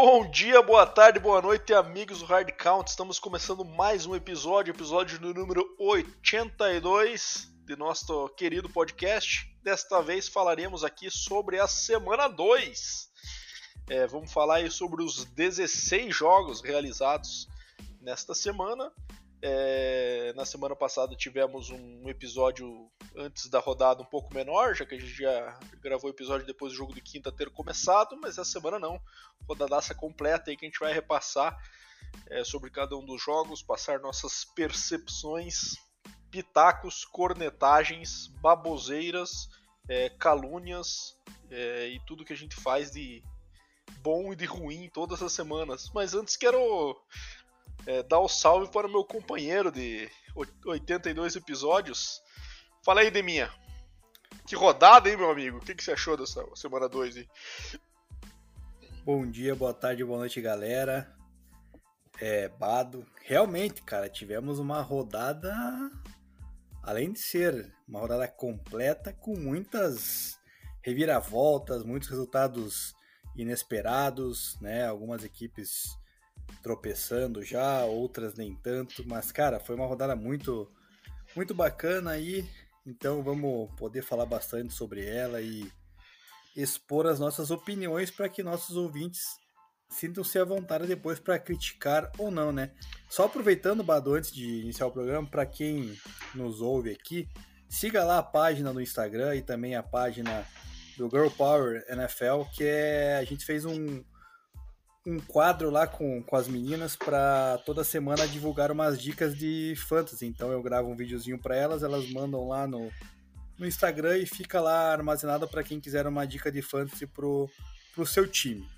Bom dia, boa tarde, boa noite, amigos do Hard Count. Estamos começando mais um episódio, episódio número 82 de nosso querido podcast. Desta vez falaremos aqui sobre a semana 2. É, vamos falar aí sobre os 16 jogos realizados nesta semana. É, na semana passada tivemos um episódio antes da rodada um pouco menor, já que a gente já gravou o episódio depois do jogo de quinta ter começado, mas essa semana não. Rodadaça completa aí que a gente vai repassar é, sobre cada um dos jogos, passar nossas percepções, pitacos, cornetagens, baboseiras, é, calúnias é, e tudo que a gente faz de bom e de ruim todas as semanas. Mas antes quero é, dar o um salve para o meu companheiro de 82 episódios. Fala aí, Deminha. Que rodada, hein, meu amigo? O que, que você achou dessa semana 2 aí? Bom dia, boa tarde, boa noite, galera. É, Bado. Realmente, cara, tivemos uma rodada, além de ser uma rodada completa, com muitas reviravoltas, muitos resultados inesperados, né? Algumas equipes tropeçando já, outras nem tanto, mas cara, foi uma rodada muito muito bacana aí, então vamos poder falar bastante sobre ela e expor as nossas opiniões para que nossos ouvintes sintam-se à vontade depois para criticar ou não, né? Só aproveitando, Bado, antes de iniciar o programa, para quem nos ouve aqui, siga lá a página no Instagram e também a página do Girl Power NFL, que é a gente fez um, um quadro lá com, com as meninas para toda semana divulgar umas dicas de fantasy. Então eu gravo um videozinho para elas, elas mandam lá no, no Instagram e fica lá armazenado para quem quiser uma dica de fantasy pro, pro seu time.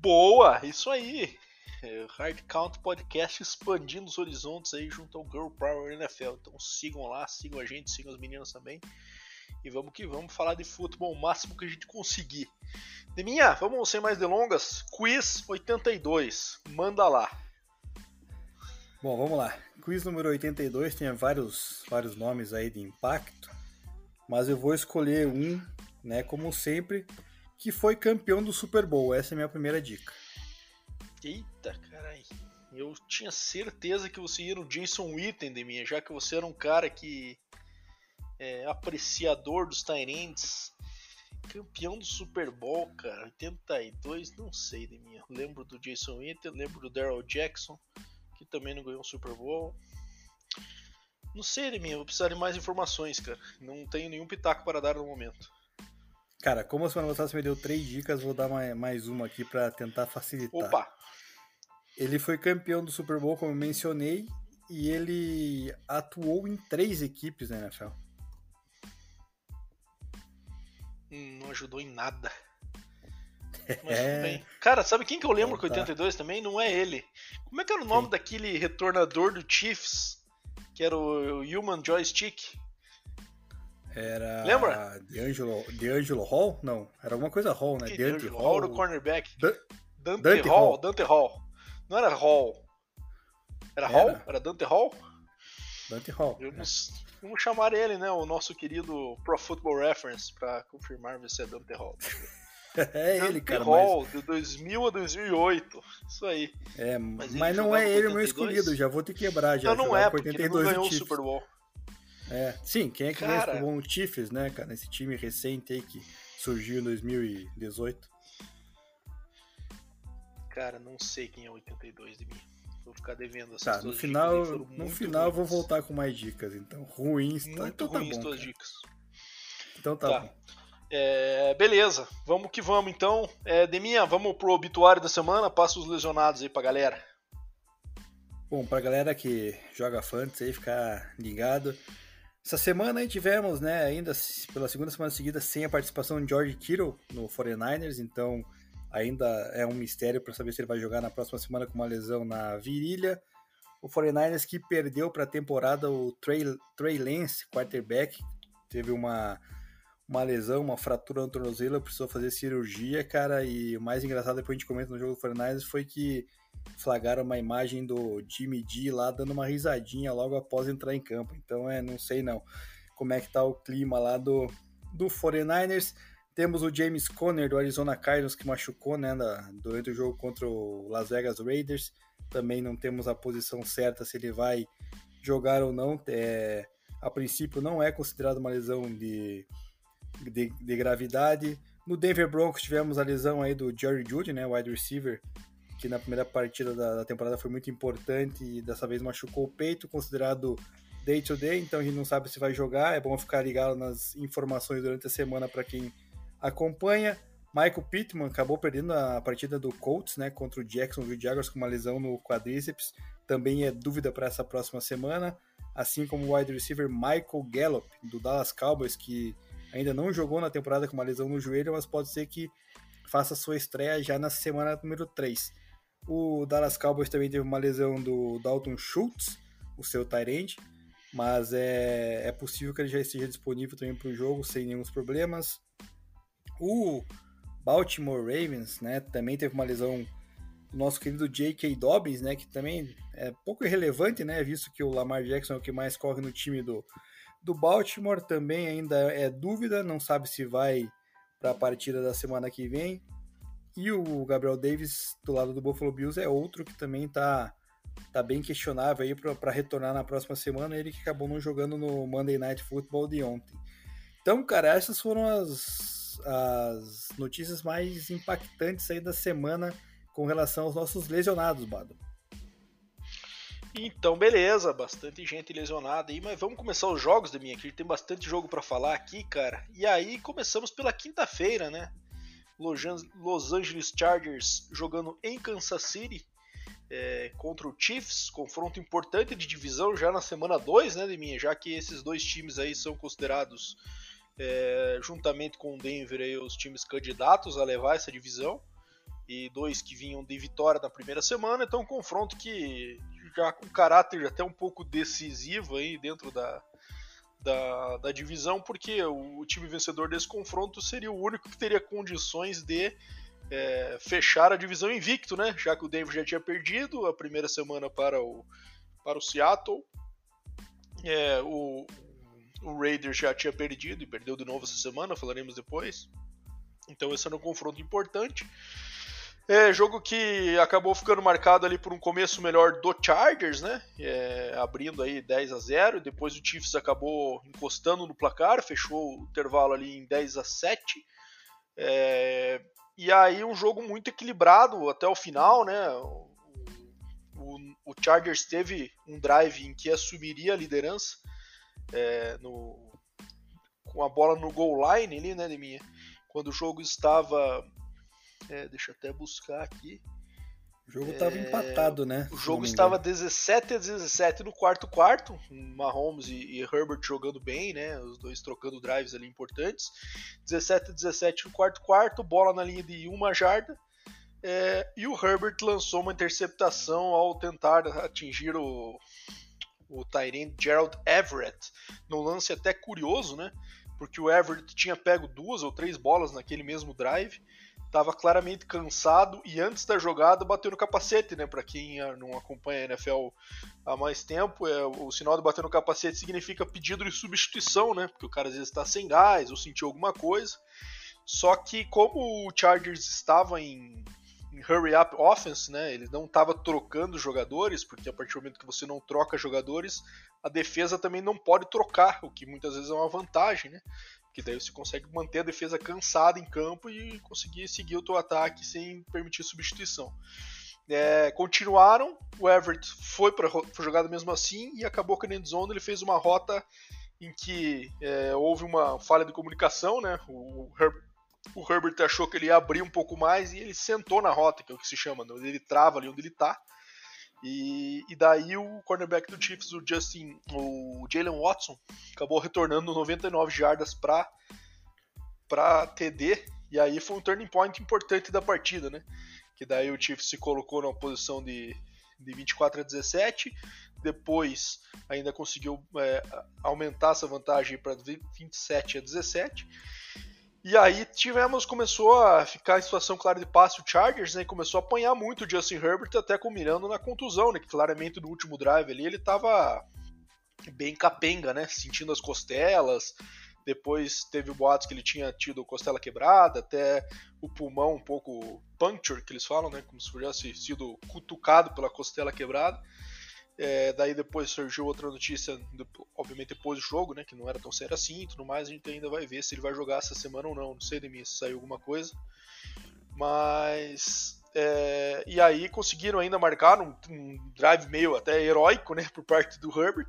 Boa, isso aí. É, Hard Count Podcast expandindo os horizontes aí junto ao Girl Power NFL. Então sigam lá, sigam a gente, sigam as meninas também. E vamos que vamos falar de futebol o máximo que a gente conseguir. Deminha, vamos sem mais delongas. Quiz 82, manda lá. Bom, vamos lá. Quiz número 82 tem vários, vários nomes aí de impacto, mas eu vou escolher um, né, como sempre, que foi campeão do Super Bowl. Essa é a minha primeira dica. Eita, carai. Eu tinha certeza que você ia no Jason Witten, Deminha, já que você era um cara que é apreciador dos Tyrants Campeão do Super Bowl, cara, 82, não sei de mim. Lembro do Jason Witten, lembro do Daryl Jackson, que também não ganhou um Super Bowl. Não sei de mim, vou precisar de mais informações, cara. Não tenho nenhum pitaco para dar no momento. Cara, como a semana passada você me deu três dicas, vou dar mais uma aqui para tentar facilitar. Opa! Ele foi campeão do Super Bowl, como eu mencionei, e ele atuou em três equipes na NFL. Não ajudou em nada. Mas é... bem. Cara, sabe quem que eu lembro com 82 também? Não é ele. Como é que era o nome Sim. daquele retornador do Chiefs? Que era o Human Joystick? Era. Lembra? D'Angelo, D'Angelo Hall? Não, era alguma coisa Hall, né? Dante Hall. Hall do cornerback. Dante, Dante Hall, Hall, Dante Hall. Não era Hall. Era, era. Hall? Era Dante Hall? Dante Hall. Eu não, Vamos chamar ele, né? O nosso querido Pro Football Reference, para confirmar se é Dante Hall. é ele, cara. Hall, mas... de 2000 a 2008. Isso aí. É, mas, mas não é ele o meu escolhido, já vou te quebrar já. Não, não é, porque 82 ele não ganhou o Super Bowl. É, sim, quem é que ganhou o Super Bowl? O Chiefs, né, cara? Esse time recente aí que surgiu em 2018. Cara, não sei quem é 82 de mim. Vou ficar devendo essas tá, no final, No final eu vou voltar com mais dicas, então. Ruins, tá, então tá ruins bom. Tuas dicas. Então tá, tá. bom. É, beleza, vamos que vamos então. É, Deminha, vamos pro obituário da semana, passa os lesionados aí pra galera. Bom, pra galera que joga fantasy aí, ficar ligado. Essa semana aí tivemos, né, ainda pela segunda semana seguida, sem a participação de George Kittle no 49ers, então ainda é um mistério para saber se ele vai jogar na próxima semana com uma lesão na virilha. O 49ers que perdeu para a temporada o Trey, Trey Lance, quarterback, teve uma, uma lesão, uma fratura no tornozelo, precisou fazer cirurgia, cara. E o mais engraçado, depois a gente comenta no jogo do 49ers, foi que flagraram uma imagem do Jimmy G lá dando uma risadinha logo após entrar em campo. Então, é, não sei não como é que tá o clima lá do, do 49ers. Temos o James Conner do Arizona Cardinals que machucou né, durante o jogo contra o Las Vegas Raiders. Também não temos a posição certa se ele vai jogar ou não. É, a princípio não é considerado uma lesão de, de, de, gravidade. No Denver Broncos tivemos a lesão aí do Jerry Judy, né, wide receiver, que na primeira partida da, da temporada foi muito importante e dessa vez machucou o peito, considerado day to day, então a gente não sabe se vai jogar. É bom ficar ligado nas informações durante a semana para quem acompanha. Michael Pittman acabou perdendo a partida do Colts, né, contra o Jacksonville Jaguars com uma lesão no quadríceps. Também é dúvida para essa próxima semana, assim como o wide receiver Michael Gallup do Dallas Cowboys, que ainda não jogou na temporada com uma lesão no joelho, mas pode ser que faça sua estreia já na semana número 3. O Dallas Cowboys também teve uma lesão do Dalton Schultz, o seu tight mas é, é possível que ele já esteja disponível também para o jogo sem nenhum problemas. O Baltimore Ravens, né, também teve uma lesão do nosso querido J.K. Dobbins, né, que também é pouco irrelevante, né, visto que o Lamar Jackson é o que mais corre no time do, do Baltimore, também ainda é dúvida, não sabe se vai para a partida da semana que vem. E o Gabriel Davis, do lado do Buffalo Bills, é outro que também está tá bem questionável aí para retornar na próxima semana, ele que acabou não jogando no Monday Night Football de ontem. Então, cara, essas foram as, as notícias mais impactantes aí da semana com relação aos nossos lesionados, Bado. Então, beleza, bastante gente lesionada aí, mas vamos começar os jogos da minha, que tem bastante jogo para falar aqui, cara. E aí começamos pela quinta-feira, né? Los Angeles Chargers jogando em Kansas City é, contra o Chiefs, confronto importante de divisão já na semana 2, né, minha, já que esses dois times aí são considerados, é, juntamente com o Denver, aí, os times candidatos a levar essa divisão, e dois que vinham de vitória na primeira semana, então um confronto que já com caráter até um pouco decisivo aí dentro da, da, da divisão, porque o, o time vencedor desse confronto seria o único que teria condições de é, fechar a divisão invicto, né? Já que o Denver já tinha perdido a primeira semana para o, para o Seattle. É, o, o Raiders já tinha perdido e perdeu de novo essa semana, falaremos depois. Então esse era um confronto importante. É, jogo que acabou ficando marcado ali por um começo melhor do Chargers, né? É, abrindo aí 10 a 0. Depois o Chiefs acabou encostando no placar, fechou o intervalo ali em 10 a 7. É, e aí um jogo muito equilibrado até o final, né? O, o, o Chargers teve um drive em que assumiria a liderança é, no, com a bola no goal line ali, né, minha Quando o jogo estava. É, deixa eu até buscar aqui. O jogo estava é, empatado, né? O jogo estava 17 a 17 no quarto quarto, Mahomes e, e, Herbert jogando bem, né? Os dois trocando drives ali importantes. 17 a 17 no quarto quarto, bola na linha de uma jarda. É, e o Herbert lançou uma interceptação ao tentar atingir o, o Tyrant Gerald Everett, num lance até curioso, né? Porque o Everett tinha pego duas ou três bolas naquele mesmo drive estava claramente cansado e antes da jogada bateu no capacete, né? Para quem não acompanha a NFL há mais tempo, é, o sinal de bater no capacete significa pedido de substituição, né? Porque o cara às vezes está sem gás ou sentiu alguma coisa. Só que como o Chargers estava em, em hurry up offense, né? Ele não estava trocando jogadores, porque a partir do momento que você não troca jogadores, a defesa também não pode trocar, o que muitas vezes é uma vantagem, né? que daí você consegue manter a defesa cansada em campo e conseguir seguir o teu ataque sem permitir substituição. É, continuaram, o Everett foi para jogada mesmo assim e acabou que na endzone ele fez uma rota em que é, houve uma falha de comunicação, né? O, Her o, Herbert achou que ele ia abrir um pouco mais e ele sentou na rota, que é o que se chama, né? ele trava ali onde ele está. E, e, daí o cornerback do Chiefs, o Justin, o Jalen Watson, acabou retornando 99 jardas para para TD, e aí foi um turning point importante da partida, né? Que daí o Chiefs se colocou numa posição de, de 24 a 17, depois ainda conseguiu é, aumentar essa vantagem para 27 a 17. E aí tivemos, começou a ficar em situação clara de passe o Chargers, né? E começou a apanhar muito o Justin Herbert, até culminando na contusão, né? Que claramente no último drive ali ele tava bem capenga, né? Sentindo as costelas, Depois teve o boato que ele tinha tido costela quebrada, até o pulmão um pouco puncture, que eles falam, né? Como se tivesse sido cutucado pela costela quebrada. É, daí depois surgiu outra notícia, obviamente depois do jogo, né? Que não era tão sério assim e tudo mais. A gente ainda vai ver se ele vai jogar essa semana ou não. Não sei de mim se saiu alguma coisa. Mas. É, e aí conseguiram ainda marcar um, um, drive meio até heróico, né? Por parte do Herbert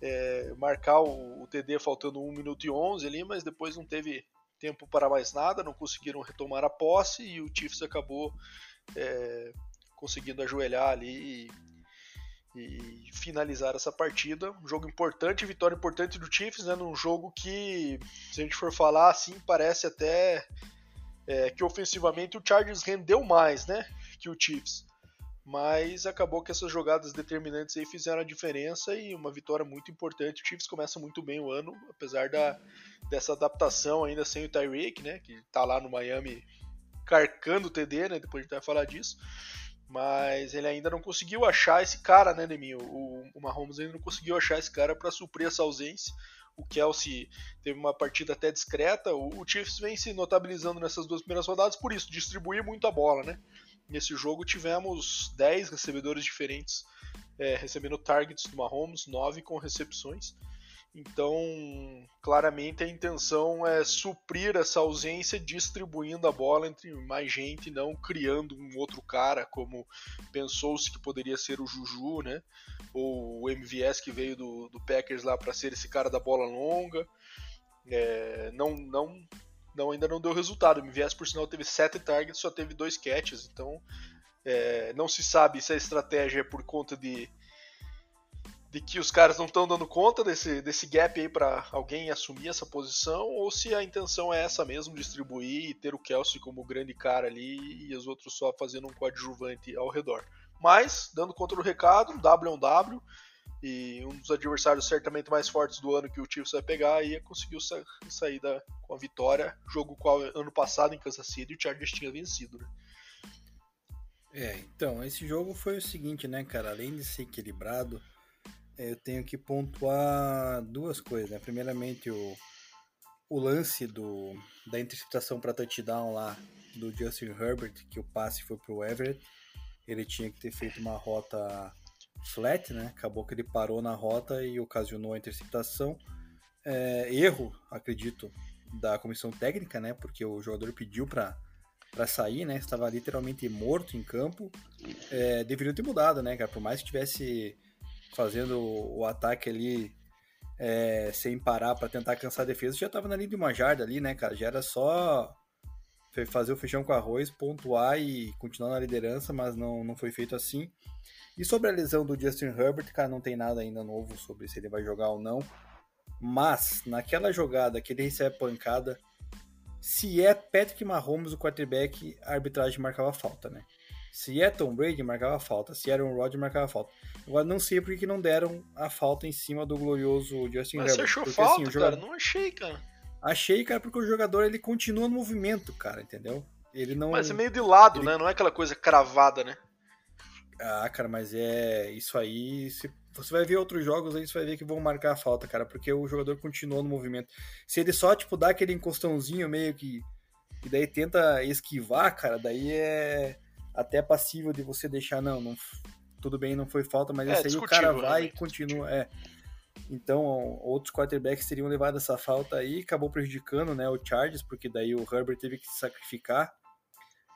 é, marcar o, o, TD faltando 1 minuto e 11 ali, mas depois não teve tempo para mais nada, não conseguiram retomar a posse e o Chiefs acabou é, conseguindo ajoelhar ali e, finalizar essa partida. Um jogo importante, vitória importante do Chiefs, né, num jogo que, se a gente for falar assim, parece até é, que ofensivamente o Chargers rendeu mais né, que o Chiefs mas acabou que essas jogadas determinantes aí fizeram a diferença e uma vitória muito importante. O Chiefs começa muito bem o ano, apesar da, dessa adaptação ainda sem o Tyreek, né, que tá lá no Miami carcando o TD, né, depois a gente vai falar disso. Mas ele ainda não conseguiu achar esse cara, né, Neminho? O, o Mahomes ainda não conseguiu achar esse cara para suprir essa ausência. O Kelsey teve uma partida até discreta. O, o Chiefs vem se notabilizando nessas duas primeiras rodadas por isso, distribuir muito a bola, né? Nesse jogo tivemos 10 recebedores diferentes é, recebendo targets do Mahomes, 9 com recepções. Então, claramente a intenção é suprir essa ausência distribuindo a bola entre mais gente, não criando um outro cara, como pensou-se que poderia ser o Juju, né? Ou o MVS que veio do, do Packers lá para ser esse cara da bola longa. É, não, não não, ainda não deu resultado. O MVS, por sinal, teve 7 targets, só teve 2 catches, então é, não se sabe se a estratégia é por conta de, de que os caras não estão dando conta desse, desse gap aí para alguém assumir essa posição, ou se a intenção é essa mesmo, distribuir e ter o Kelsey como grande cara ali e os outros só fazendo um coadjuvante ao redor. Mas, dando conta do recado, W on W, e um dos adversários certamente mais fortes do ano que o Chiefs vai pegar e conseguiu sa sair da, com a vitória, jogo qual ano passado em Kansas City o Chargers tinha vencido, né? É, então, esse jogo foi o seguinte, né, cara? Além de ser equilibrado, é, eu tenho que pontuar duas coisas, né? Primeiramente, o, o lance do, da interceptação para touchdown lá do Justin Herbert, que o passe foi pro Everett. Ele tinha que ter feito uma rota flat, né? Acabou que ele parou na rota e ocasionou a interceptação. É, erro, acredito, da comissão técnica, né? Porque o jogador pediu para para sair, né? Estava literalmente morto em campo. É, ter mudado, né, cara? Por mais que estivesse fazendo o ataque ali é, sem parar para tentar cansar a defesa, já estava na linha de uma jarda ali, né, cara? Já era só fazer o feijão com arroz, pontuar e continuar na liderança, mas não, não foi feito assim. E sobre a lesão do Justin Herbert, cara, não tem nada ainda novo sobre se ele vai jogar ou não. Mas, naquela jogada que ele recebe pancada, se é Patrick Mahomes o quarterback, a arbitragem marcava falta, né? Se é Tom Brady, marcava falta. Se era um Rodgers, marcava falta. Agora, não sei por que não deram a falta em cima do glorioso Justin Mas Herbert. Você achou porque, assim, falta, assim, jogador... cara? Não achei, cara. Achei, cara, porque o jogador ele continua no movimento, cara, entendeu? Ele não. Mas é meio de lado, ele... né? Não é aquela coisa cravada, né? Ah, cara, mas é isso aí. Se você vai ver outros jogos aí, você vai ver que vão marcar a falta, cara, porque o jogador continuou no movimento. Se ele só, tipo, dá aquele encostãozinho meio que. E daí tenta esquivar, cara, daí é até passível de você deixar, não, não tudo bem, não foi falta, mas é, esse aí o cara vai né? e continua. É. Então, outros quarterbacks teriam levado essa falta aí, acabou prejudicando né, o Chargers, porque daí o Herbert teve que se sacrificar.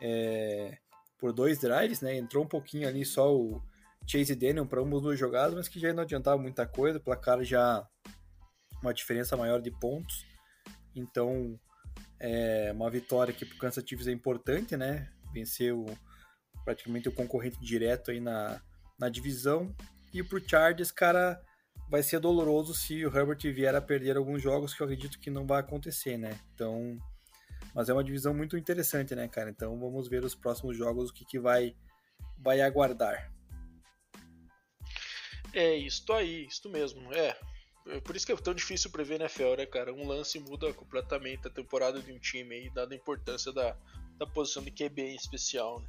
É, por dois drives, né? Entrou um pouquinho ali só o Chase Daniel para ambos duas jogadas, mas que já não adiantava muita coisa, o placar já uma diferença maior de pontos. Então, é uma vitória que para o Kansas Chiefs é importante, né? Venceu praticamente o concorrente direto aí na, na divisão. E para o Chargers, cara, vai ser doloroso se o Herbert vier a perder alguns jogos que eu acredito que não vai acontecer, né? Então, mas é uma divisão muito interessante, né, cara? Então vamos ver os próximos jogos, o que, que vai, vai aguardar. É, isso aí, isso mesmo. É, é. Por isso que é tão difícil prever NFL, né, cara? Um lance muda completamente a temporada de um time aí, dada a importância da, da posição de QB em especial, né?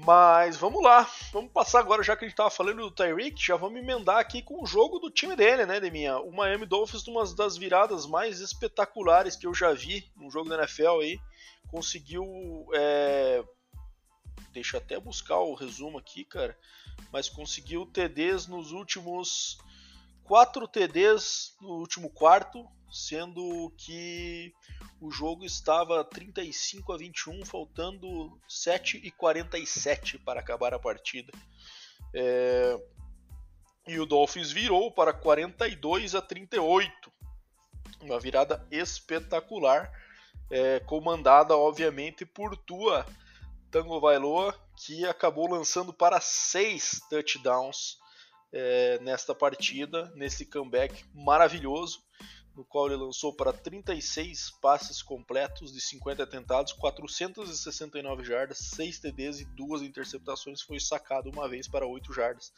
Mas vamos lá, vamos passar agora, já que a gente estava falando do Tyreek, já vamos emendar aqui com o jogo do time dele, né, Deminha? O Miami Dolphins, uma das viradas mais espetaculares que eu já vi no jogo da NFL aí, conseguiu. É... Deixa eu até buscar o resumo aqui, cara. Mas conseguiu TDs nos últimos. Quatro TDs no último quarto, sendo que o jogo estava 35 a 21, faltando 7 e 47 para acabar a partida. É... E o Dolphins virou para 42 a 38. Uma virada espetacular, é, comandada obviamente por Tua Tango Vailoa, que acabou lançando para seis touchdowns é, nesta partida, nesse comeback maravilhoso no qual ele lançou para 36 passes completos de 50 tentados, 469 jardas, 6 TDs e 2 interceptações. Foi sacado uma vez para 8 jardas.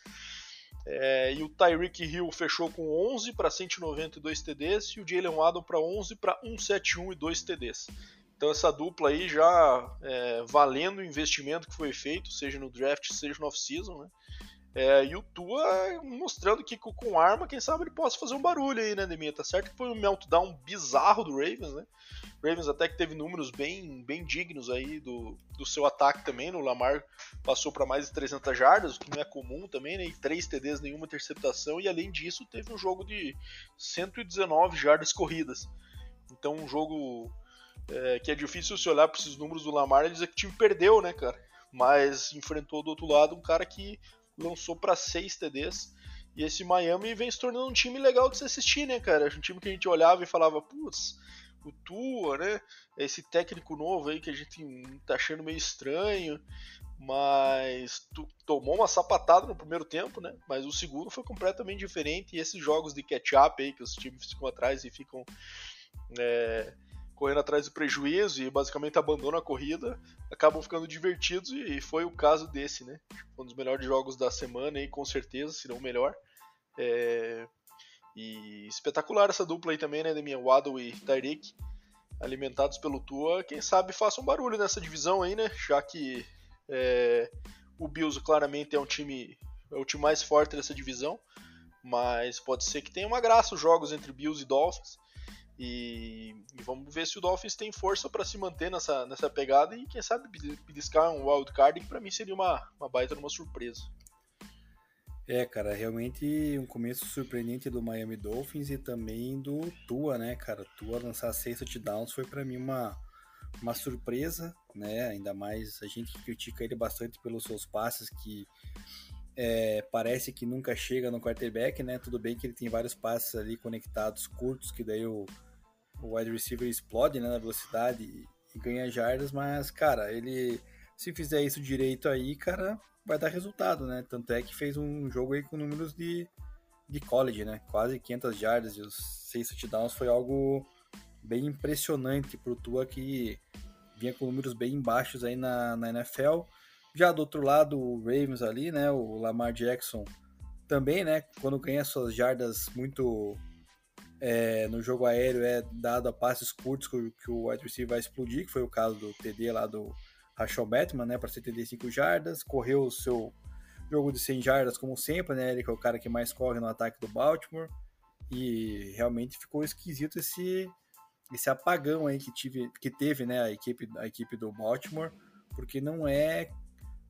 É, e o Tyreek Hill fechou com 11 para 192 TDs e o Jalen Waddle para 11 para 171 e 2 TDs. Então essa dupla aí já é, valendo o investimento que foi feito, seja no draft, seja no off-season, né? É, e o Tua mostrando que com arma, quem sabe ele possa fazer um barulho aí, né, Deminha? Tá certo que foi um meltdown bizarro do Ravens, né? Ravens até que teve números bem, bem dignos aí do, do seu ataque também. No Lamar passou para mais de 300 jardas, o que não é comum também, né? E 3 TDs, nenhuma interceptação. E além disso, teve um jogo de 119 jardas corridas. Então, um jogo é, que é difícil se olhar para esses números do Lamar e dizer que o time perdeu, né, cara? Mas enfrentou do outro lado um cara que lançou para 6 TDs. E esse Miami vem se tornando um time legal de se assistir, né, cara? Um time que a gente olhava e falava, putz, o Tua, né? Esse técnico novo aí que a gente tá achando meio estranho, mas tomou uma sapatada no primeiro tempo, né? Mas o segundo foi completamente diferente. E esses jogos de catch-up aí que os times ficam atrás e ficam. É correndo atrás do prejuízo e basicamente abandonam a corrida, acabam ficando divertidos e foi o caso desse, né? Um dos melhores jogos da semana e com certeza, se não o melhor. É... E espetacular essa dupla aí também, né, Demian Waddle e Tyreek, alimentados pelo Tua, quem sabe façam um barulho nessa divisão aí, né? Já que é... o Bills claramente é um time é o time mais forte dessa divisão, mas pode ser que tenha uma graça os jogos entre Bills e Dolphins. E, e, vamos ver se o Dolphins tem força para se manter nessa, nessa pegada e quem sabe beliscar um wild card que para mim seria uma, uma baita uma surpresa. É, cara, realmente um começo surpreendente do Miami Dolphins e também do Tua, né, cara? Tua lançar seis touchdowns foi para mim uma, uma surpresa, né? Ainda mais a gente critica ele bastante pelos seus passes que é, parece que nunca chega no quarterback, né? Tudo bem que ele tem vários passes ali conectados curtos, que daí o, o wide receiver explode né, na velocidade e, e ganha jardas, mas, cara, ele se fizer isso direito aí, cara, vai dar resultado, né? Tanto é que fez um jogo aí com números de, de college, né? Quase 500 jardas e os 6 touchdowns foi algo bem impressionante pro Tua que vinha com números bem baixos aí na, na NFL. Já do outro lado, o Ravens ali, né? O Lamar Jackson também, né? Quando ganha suas jardas muito é, no jogo aéreo é dado a passes curtos que, que o wide receiver vai explodir, que foi o caso do TD lá do Rachel Batman, né, para 75 jardas, correu o seu jogo de 100 jardas como sempre, né, ele que é o cara que mais corre no ataque do Baltimore, e realmente ficou esquisito esse esse apagão aí que tive que teve, né, a equipe a equipe do Baltimore, porque não é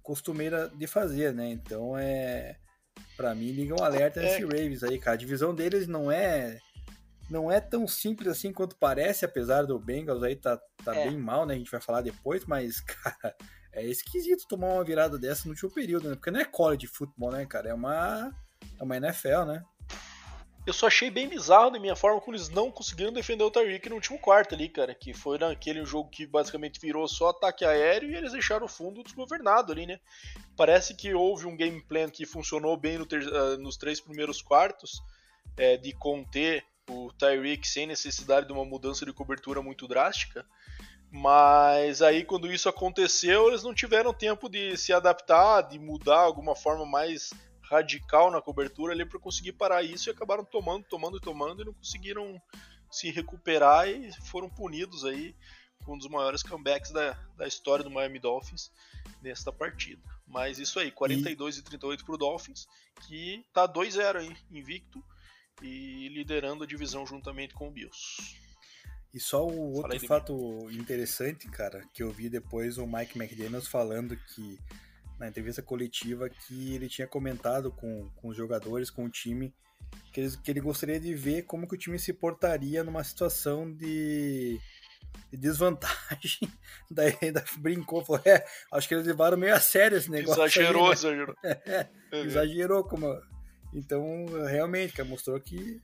costumeira de fazer, né? Então é para mim liga um alerta nesse é. Ravens aí, cara. A divisão deles não é não é tão simples assim quanto parece, apesar do Bengals aí tá, tá é. bem mal, né? A gente vai falar depois, mas, cara, é esquisito tomar uma virada dessa no último período, né? Porque não é college futebol, né, cara? É uma, é uma NFL, né? Eu só achei bem bizarro da minha forma como eles não conseguiram defender o Tyreek no último quarto ali, cara. Que foi naquele jogo que basicamente virou só ataque aéreo e eles deixaram o fundo desgovernado ali, né? Parece que houve um game plan que funcionou bem no uh, nos três primeiros quartos, é, de conter o Tyreek sem necessidade de uma mudança de cobertura muito drástica. Mas aí quando isso aconteceu, eles não tiveram tempo de se adaptar, de mudar alguma forma mais radical na cobertura ali para conseguir parar isso e acabaram tomando, tomando e tomando e não conseguiram se recuperar e foram punidos aí com um dos maiores comebacks da, da história do Miami Dolphins nesta partida. Mas isso aí, 42 e, e 38 pro Dolphins, que tá 2-0 aí, invicto e liderando a divisão juntamente com o Bills. E só o outro fato interessante, cara, que eu vi depois o Mike McDaniels falando que na entrevista coletiva que ele tinha comentado com, com os jogadores, com o time, que ele, que ele gostaria de ver como que o time se portaria numa situação de, de desvantagem. Daí ainda brincou, falou, é, acho que eles levaram meio a sério esse negócio. Exagerou, aí, né? exagerou. É, uhum. Exagerou como. Então, realmente, cara, mostrou que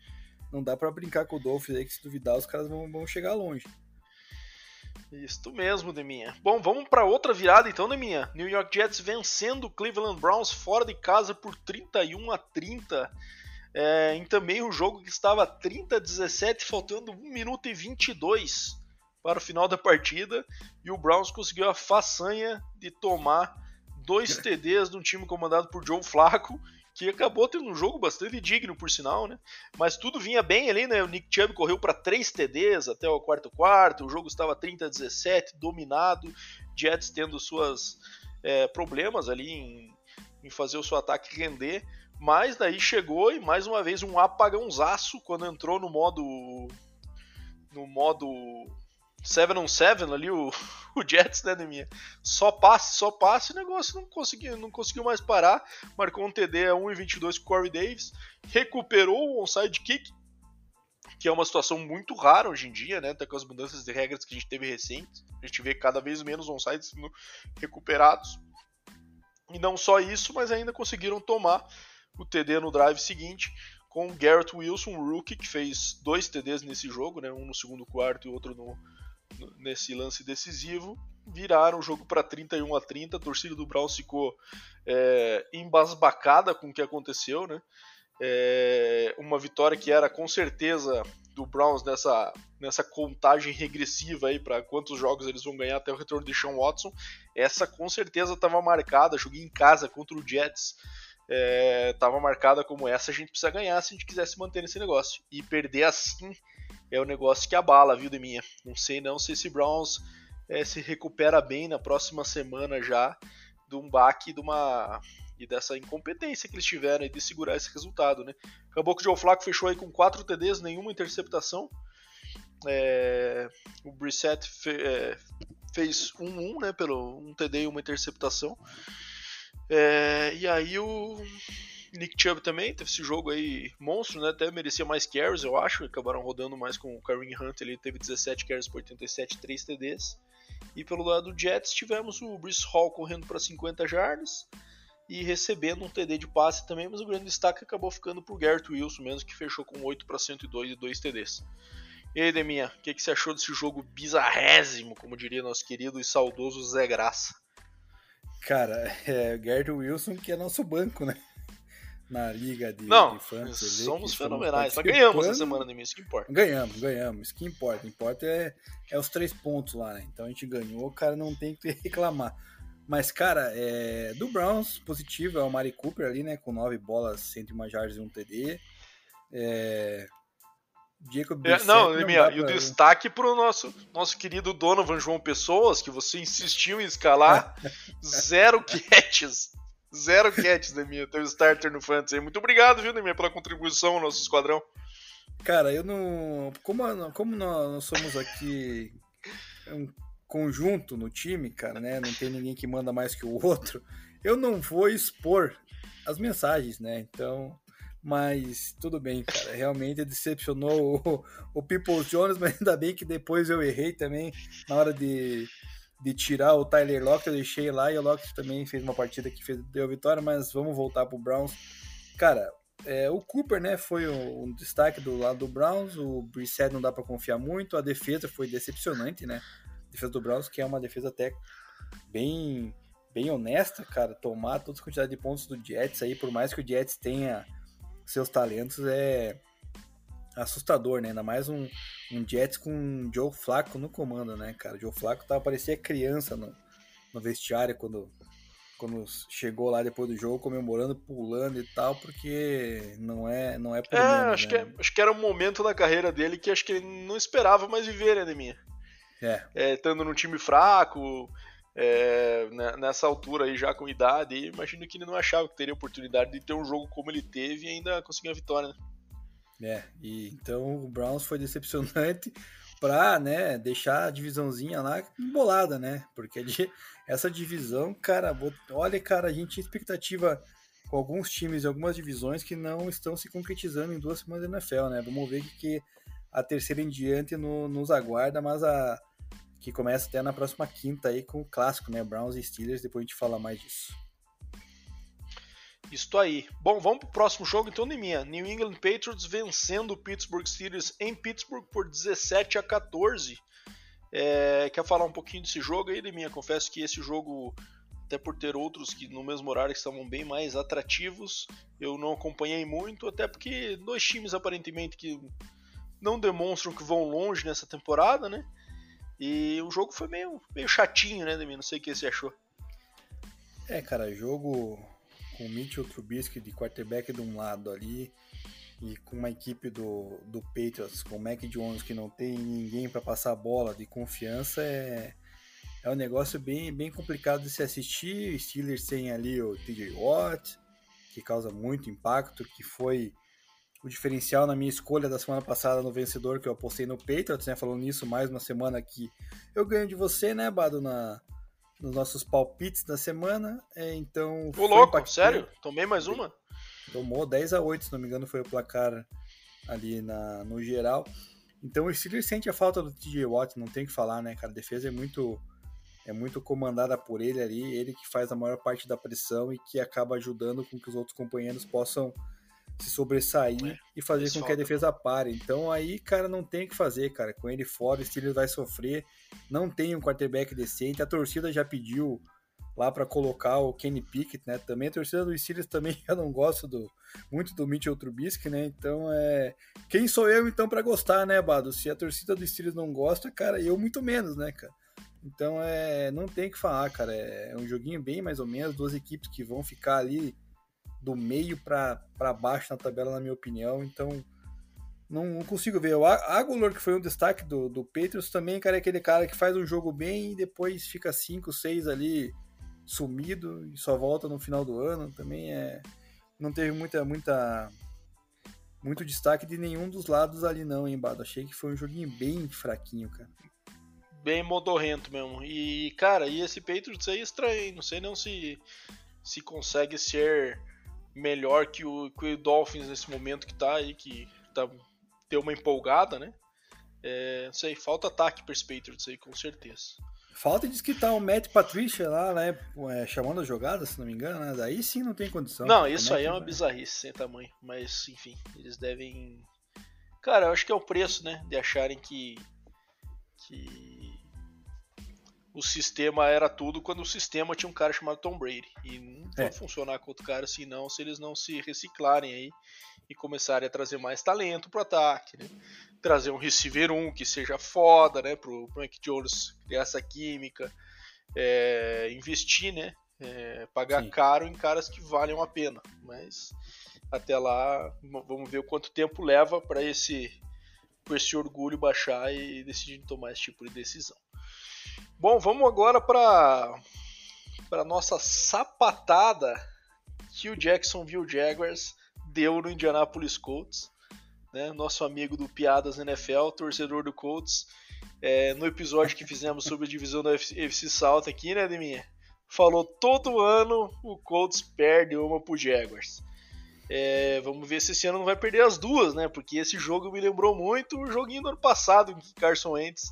não dá para brincar com o Dolphins aí, que se duvidar, os caras vão, vão chegar longe. Isso mesmo, Deminha. Bom, vamos para outra virada então, Deminha. New York Jets vencendo o Cleveland Browns fora de casa por 31 a 30. É, em também um jogo que estava 30 a 17, faltando 1 minuto e 22 para o final da partida. E o Browns conseguiu a façanha de tomar dois TDs de um time comandado por Joe Flacco que acabou tendo um jogo bastante digno, por sinal, né? Mas tudo vinha bem ali, né? O Nick Chubb correu para 3 TDs até o quarto quarto, o jogo estava 30 a 17, dominado, Jets tendo suas é, problemas ali em, em fazer o seu ataque render, mas daí chegou e mais uma vez um apagãozaço quando entrou no modo no modo 7 on 7 ali, o, o Jets, né, Neminha? Só passe, só passe, o negócio não conseguiu, não conseguiu mais parar. Marcou um TD a 1,22 com o Corey Davis, recuperou o onside kick, que é uma situação muito rara hoje em dia, né? Até com as mudanças de regras que a gente teve recentes. A gente vê cada vez menos onsides recuperados. E não só isso, mas ainda conseguiram tomar o TD no drive seguinte com o Garrett Wilson, um rookie, que fez dois TDs nesse jogo, né? um no segundo quarto e outro no, nesse lance decisivo, viraram o jogo para 31 a 30. A torcida do Browns ficou é, embasbacada com o que aconteceu, né? É, uma vitória que era com certeza do Browns nessa, nessa contagem regressiva aí para quantos jogos eles vão ganhar até o retorno de Sean Watson. Essa com certeza estava marcada. Joguei em casa contra o Jets. Estava é, marcada como essa. A gente precisa ganhar se a gente quisesse manter esse negócio. E perder assim é o negócio que abala, viu, de minha. Não sei não se esse Browns é, se recupera bem na próxima semana já de um baque de uma e dessa incompetência que eles tiveram de segurar esse resultado, né? Acabou que o Joe Flacco fechou aí com 4 TDs, nenhuma interceptação. É, o Brissett fe, é, fez 1-1, né? Pelo um TD e uma interceptação. É, e aí o Nick Chubb também teve esse jogo aí monstro, né? Até merecia mais carries, eu acho. Acabaram rodando mais com o Kareem Hunt, ele teve 17 carries por 87, 3 TDs. E pelo lado do Jets tivemos o Bruce Hall correndo para 50 jardas e recebendo um TD de passe também, mas o grande destaque acabou ficando pro Garrett Wilson mesmo, que fechou com 8 para 102 e 2 TDs. E aí, Deminha, o que, que você achou desse jogo bizarrésimo, como diria nosso querido e saudoso Zé Graça? Cara, é Garrett Wilson que é nosso banco, né? Na liga de, Não, de fãs. Somos fenomenais. Mas ganhamos essa semana mim, isso que importa. Ganhamos, ganhamos. Isso que importa. Importa é, é os três pontos lá, né? Então a gente ganhou, o cara não tem que reclamar. Mas, cara, é, do Browns, positivo é o Mari Cooper ali, né? Com nove bolas, 101 jardas e um TD. É, Jacob é, não, não minha, e o destaque pro nosso, nosso querido Donovan João Pessoas, que você insistiu em escalar, zero catches. Zero catch, Demir. Teu starter no Fantasy. Muito obrigado, viu, Demir, pela contribuição ao nosso esquadrão. Cara, eu não. Como, como nós somos aqui um conjunto no time, cara, né? Não tem ninguém que manda mais que o outro. Eu não vou expor as mensagens, né? Então. Mas tudo bem, cara. Realmente decepcionou o, o People Jones, mas ainda bem que depois eu errei também na hora de de tirar o Tyler Lockett, eu deixei lá e o Lockett também fez uma partida que fez, deu vitória, mas vamos voltar pro Browns. Cara, é, o Cooper, né, foi um, destaque do lado do Browns, o Brissett não dá para confiar muito, a defesa foi decepcionante, né, a defesa do Browns, que é uma defesa até bem bem honesta, cara, tomar toda a quantidade de pontos do Jets aí, por mais que o Jets tenha seus talentos, é assustador, né? Ainda mais um, um Jets com um Joe Flaco no comando, né, cara? O Joe Flaco tava, parecia criança no, no vestiário quando, quando chegou lá depois do jogo, comemorando, pulando e tal, porque não é não é por É, menos, acho, né? que é, acho que era um momento na carreira dele que acho que ele não esperava mais viver, né, Deminha? É. é. Estando num time fraco, é, né, nessa altura aí já com idade, imagino que ele não achava que teria oportunidade de ter um jogo como ele teve e ainda conseguir a vitória, né? É, e então o Browns foi decepcionante pra, né, deixar a divisãozinha lá embolada, né? Porque essa divisão, cara, olha, cara, a gente tinha expectativa com alguns times e algumas divisões que não estão se concretizando em duas semanas da NFL, né? Vamos ver que, que a terceira em diante no, nos aguarda, mas a que começa até na próxima quinta aí com o clássico, né? Browns e Steelers, depois a gente fala mais disso. Isso aí. Bom, vamos pro próximo jogo então, minha. New England Patriots vencendo o Pittsburgh Steelers em Pittsburgh por 17 a 14. É, quer falar um pouquinho desse jogo aí, minha? Confesso que esse jogo, até por ter outros que no mesmo horário estavam bem mais atrativos, eu não acompanhei muito, até porque dois times aparentemente que não demonstram que vão longe nessa temporada, né? E o jogo foi meio, meio chatinho, né, Demi? Não sei o que você achou. É, cara, jogo com o Mitchell Trubisky de quarterback de um lado ali e com uma equipe do, do Patriots com o Mac Jones que não tem ninguém para passar a bola de confiança é, é um negócio bem, bem complicado de se assistir. Steelers tem ali o TJ Watt, que causa muito impacto, que foi o diferencial na minha escolha da semana passada no vencedor que eu apostei no Patriots, né? Falando nisso, mais uma semana que eu ganho de você, né, Bado, na, nos nossos palpites da semana. É, então. Ô, louco, impactante. sério? Tomei mais uma? Tomou 10 a 8 se não me engano, foi o placar ali na, no geral. Então o Steelers sente a falta do TJ Watt, não tem o que falar, né, cara? A defesa é muito é muito comandada por ele ali, ele que faz a maior parte da pressão e que acaba ajudando com que os outros companheiros possam se sobressair é, e fazer com que a defesa pare. Então aí, cara, não tem o que fazer, cara. Com ele fora, o Steelers vai sofrer. Não tem um quarterback decente. A torcida já pediu lá para colocar o Kenny Pickett, né? Também a torcida do Steelers também eu não gosto do muito do Mitchell Trubisky, né? Então é quem sou eu então para gostar, né, Bado? Se a torcida do Steelers não gosta, cara, eu muito menos, né, cara? Então é não tem o que falar, cara. É um joguinho bem mais ou menos, duas equipes que vão ficar ali do meio para baixo na tabela, na minha opinião. Então, não, não consigo ver. O Agolor, que foi um destaque do, do Patriots, também, cara, é aquele cara que faz um jogo bem e depois fica 5, 6 ali sumido e só volta no final do ano. Também é. Não teve muita, muita. Muito destaque de nenhum dos lados ali, não, hein, Bado? Achei que foi um joguinho bem fraquinho, cara. Bem modorrento mesmo. E, cara, e esse Patriots aí é estranho, Não sei não se, se consegue ser melhor que o, que o Dolphins nesse momento que tá aí, que tá, deu uma empolgada, né? É, não sei, falta ataque para os Patriots aí, com certeza. Falta diz que tá o Matt Patricia lá, né? É, chamando a jogada, se não me engano, né? Daí sim não tem condição. Não, isso aí é uma bizarrice sem tamanho. Mas, enfim, eles devem. Cara, eu acho que é o preço, né? De acharem que. que o sistema era tudo quando o sistema tinha um cara chamado Tom Brady. E não é. vai funcionar com outro cara assim não, se eles não se reciclarem aí e começarem a trazer mais talento pro ataque, né? Trazer um receiver 1 que seja foda, né? Pro, Mac Jones criar essa química. É, investir, né? É, pagar Sim. caro em caras que valham a pena. Mas até lá, vamos ver o quanto tempo leva para esse, esse orgulho baixar e decidir tomar esse tipo de decisão. Bom, vamos agora para para nossa sapatada que o Jacksonville Jaguars deu no Indianapolis Colts, né? Nosso amigo do Piadas NFL, torcedor do Colts, é, no episódio que fizemos sobre a divisão da FC South aqui, né, Deminha? Falou todo ano o Colts perde uma pro Jaguars. É, vamos ver se esse ano não vai perder as duas, né? Porque esse jogo me lembrou muito o joguinho do ano passado em que Carson Wentz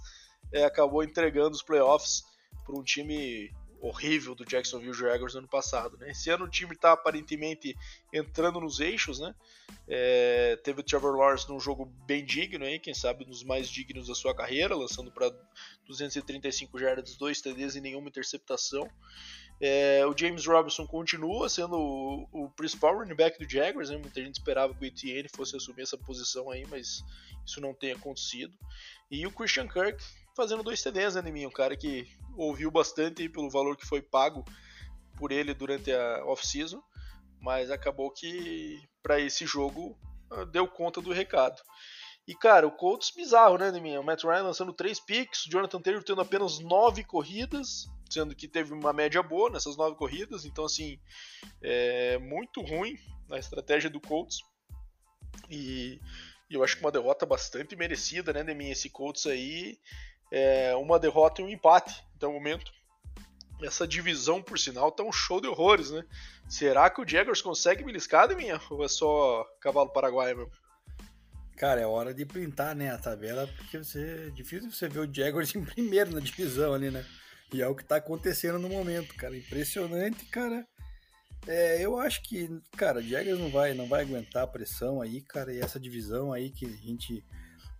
é, acabou entregando os playoffs para um time horrível do Jacksonville Jaguars no ano passado. Né? Esse ano o time está aparentemente entrando nos eixos, né? É, teve o Trevor Lawrence num jogo bem digno, hein? quem sabe nos mais dignos da sua carreira, lançando para 235 jardas, 2 TDs e nenhuma interceptação. É, o James Robinson continua sendo o, o, principal running back do Jaguars, né? muita gente esperava que o ETN fosse assumir essa posição aí, mas isso não tem acontecido. E o Christian Kirk fazendo dois TDs, né, mim, um cara que ouviu bastante pelo valor que foi pago por ele durante a off-season, mas acabou que para esse jogo ah, deu conta do recado. E cara, o Colts bizarro, né, Neminha? O Matt Ryan lançando três picks, o Jonathan Taylor tendo apenas nove corridas, sendo que teve uma média boa nessas nove corridas, então assim, é muito ruim na estratégia do Colts. E, e eu acho que uma derrota bastante merecida, né, mim, esse Colts aí, é uma derrota e um empate até o momento. Essa divisão, por sinal, tá um show de horrores, né? Será que o Jaguars consegue beliscar minha? Ou é só cavalo paraguaio mesmo? Cara, é hora de printar, né, a tabela, porque você, é difícil você ver o Jaguars em primeiro na divisão ali, né? E é o que tá acontecendo no momento, cara. Impressionante, cara. É, eu acho que, cara, o Jaguars não vai, não vai aguentar a pressão aí, cara, e essa divisão aí que a gente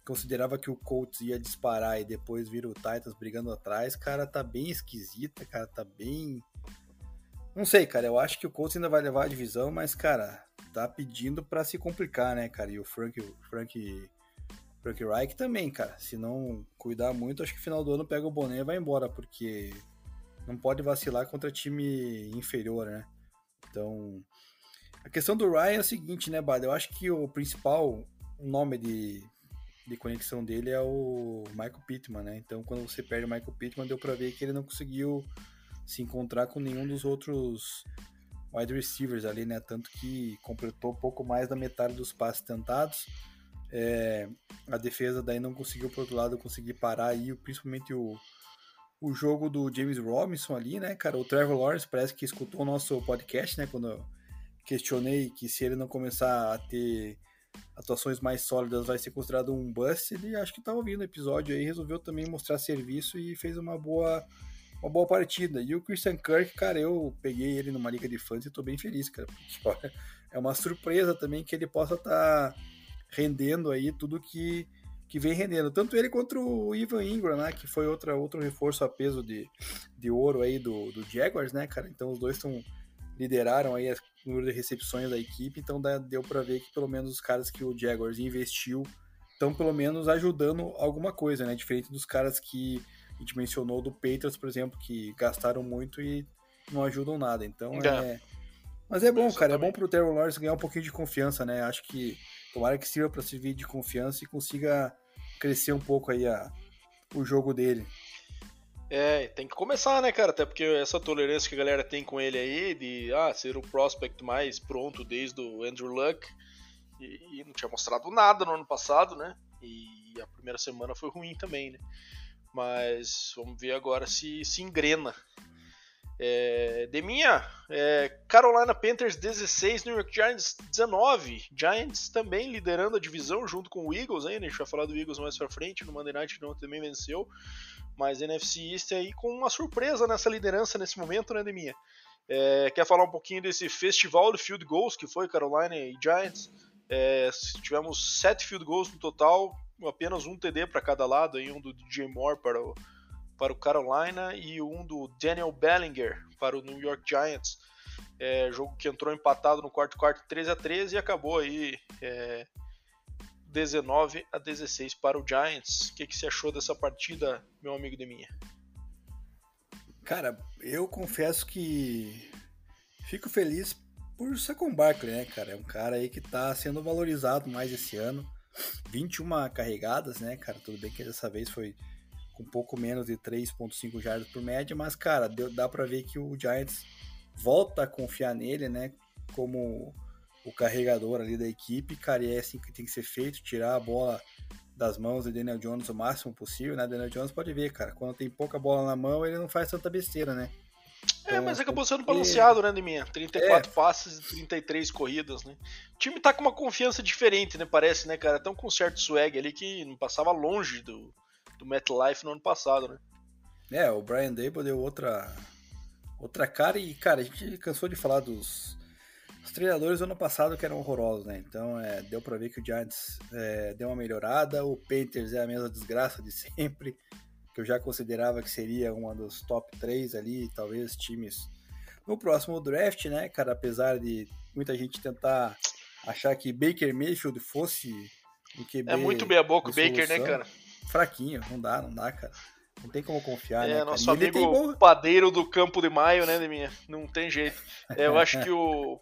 considerava que o Colts ia disparar e depois vira o Titans brigando atrás, cara, tá bem esquisita, cara, tá bem. Não sei, cara, eu acho que o Colts ainda vai levar a divisão, mas, cara, tá pedindo para se complicar, né, cara? E o Frank, Frank, Frank Reich também, cara. Se não cuidar muito, acho que final do ano pega o boné e vai embora, porque não pode vacilar contra time inferior, né? Então, a questão do Ryan é o seguinte, né, Bada? Eu acho que o principal nome de, de conexão dele é o Michael Pittman, né? Então, quando você perde o Michael Pittman, deu para ver que ele não conseguiu se encontrar com nenhum dos outros wide receivers ali, né? Tanto que completou pouco mais da metade dos passes tentados. É, a defesa daí não conseguiu, por outro lado, conseguir parar aí, principalmente o, o jogo do James Robinson ali, né, cara? O Trevor Lawrence parece que escutou o nosso podcast, né? Quando eu questionei que se ele não começar a ter atuações mais sólidas vai ser considerado um bust, ele acho que estava ouvindo o episódio aí, resolveu também mostrar serviço e fez uma boa uma boa partida. E o Christian Kirk, cara, eu peguei ele numa liga de fãs e tô bem feliz, cara, porque olha, é uma surpresa também que ele possa estar tá rendendo aí tudo que, que vem rendendo. Tanto ele quanto o Ivan Ingram, né, que foi outra, outro reforço a peso de, de ouro aí do, do Jaguars, né, cara? Então os dois estão lideraram aí o número de recepções da equipe, então deu para ver que pelo menos os caras que o Jaguars investiu estão pelo menos ajudando alguma coisa, né? Diferente dos caras que a gente mencionou do Patriots, por exemplo, que gastaram muito e não ajudam nada. Então é. é... Mas é bom, cara. É bom pro Trevor Lawrence ganhar um pouquinho de confiança, né? Acho que tomara que sirva para servir de confiança e consiga crescer um pouco aí a, o jogo dele. É, tem que começar, né, cara? Até porque essa tolerância que a galera tem com ele aí, de ah, ser o prospect mais pronto desde o Andrew Luck, e, e não tinha mostrado nada no ano passado, né? E a primeira semana foi ruim também, né? Mas vamos ver agora se se engrena. É, de minha, é, Carolina Panthers 16, New York Giants 19. Giants também liderando a divisão junto com o Eagles, hein? A gente vai falar do Eagles mais pra frente. No Monday Night não também venceu. Mas NFC East aí com uma surpresa nessa liderança nesse momento, né, Deminha? É, quer falar um pouquinho desse festival de field goals que foi Carolina e Giants? É, tivemos sete field goals no total, apenas um TD para cada lado, aí um do DJ Moore para o, para o Carolina e um do Daniel Bellinger para o New York Giants. É, jogo que entrou empatado no quarto quarto 13 a 13 e acabou aí é, 19 a 16 para o Giants. O que, que você achou dessa partida, meu amigo de minha? Cara, eu confesso que fico feliz por Saquon Barkley, né, cara? É um cara aí que tá sendo valorizado mais esse ano. 21 carregadas, né, cara? Tudo bem que dessa vez foi com pouco menos de 3.5 jardas por média, mas, cara, deu, dá para ver que o Giants volta a confiar nele, né, como o carregador ali da equipe, cara, e é assim que tem que ser feito, tirar a bola das mãos de Daniel Jones o máximo possível, né? Daniel Jones pode ver, cara, quando tem pouca bola na mão, ele não faz tanta besteira, né? É, mas acabou sendo balanceado, né, Neminha? 34 é. passes e 33 corridas, né? O time tá com uma confiança diferente, né? Parece, né, cara? Tão com um certo swag ali que não passava longe do, do MetLife no ano passado, né? É, o Brian Dable deu outra, outra cara e, cara, a gente cansou de falar dos os treinadores do ano passado que eram horrorosos, né? Então, é, deu pra ver que o Giants é, deu uma melhorada, o Panthers é a mesma desgraça de sempre que eu já considerava que seria uma dos top 3 ali, talvez times no próximo draft, né, cara? Apesar de muita gente tentar achar que Baker Mayfield fosse um QB. É muito meia boca o Baker, né, cara? Fraquinho, não dá, não dá, cara. Não tem como confiar, é, né? Nosso amigo padeiro do campo de maio, né, minha? Não tem jeito. É, eu acho que o,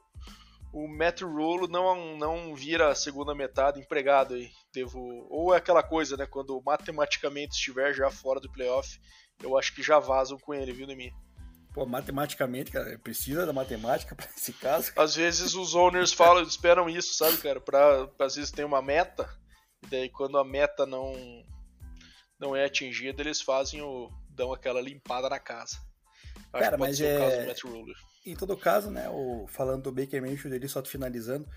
o Matt Rule não, não vira a segunda metade empregado aí. Devo, ou é aquela coisa, né? Quando matematicamente estiver já fora do playoff, eu acho que já vazam com ele, viu, Demi? Pô, matematicamente, cara, precisa da matemática para esse caso. Às vezes os owners falam, esperam isso, sabe, cara? Pra, às vezes tem uma meta, e daí quando a meta não não é atingida, eles fazem o. dão aquela limpada na casa. Acho cara, mas é... Em todo caso, né, o, falando do Baker Mayfield, ele só finalizando,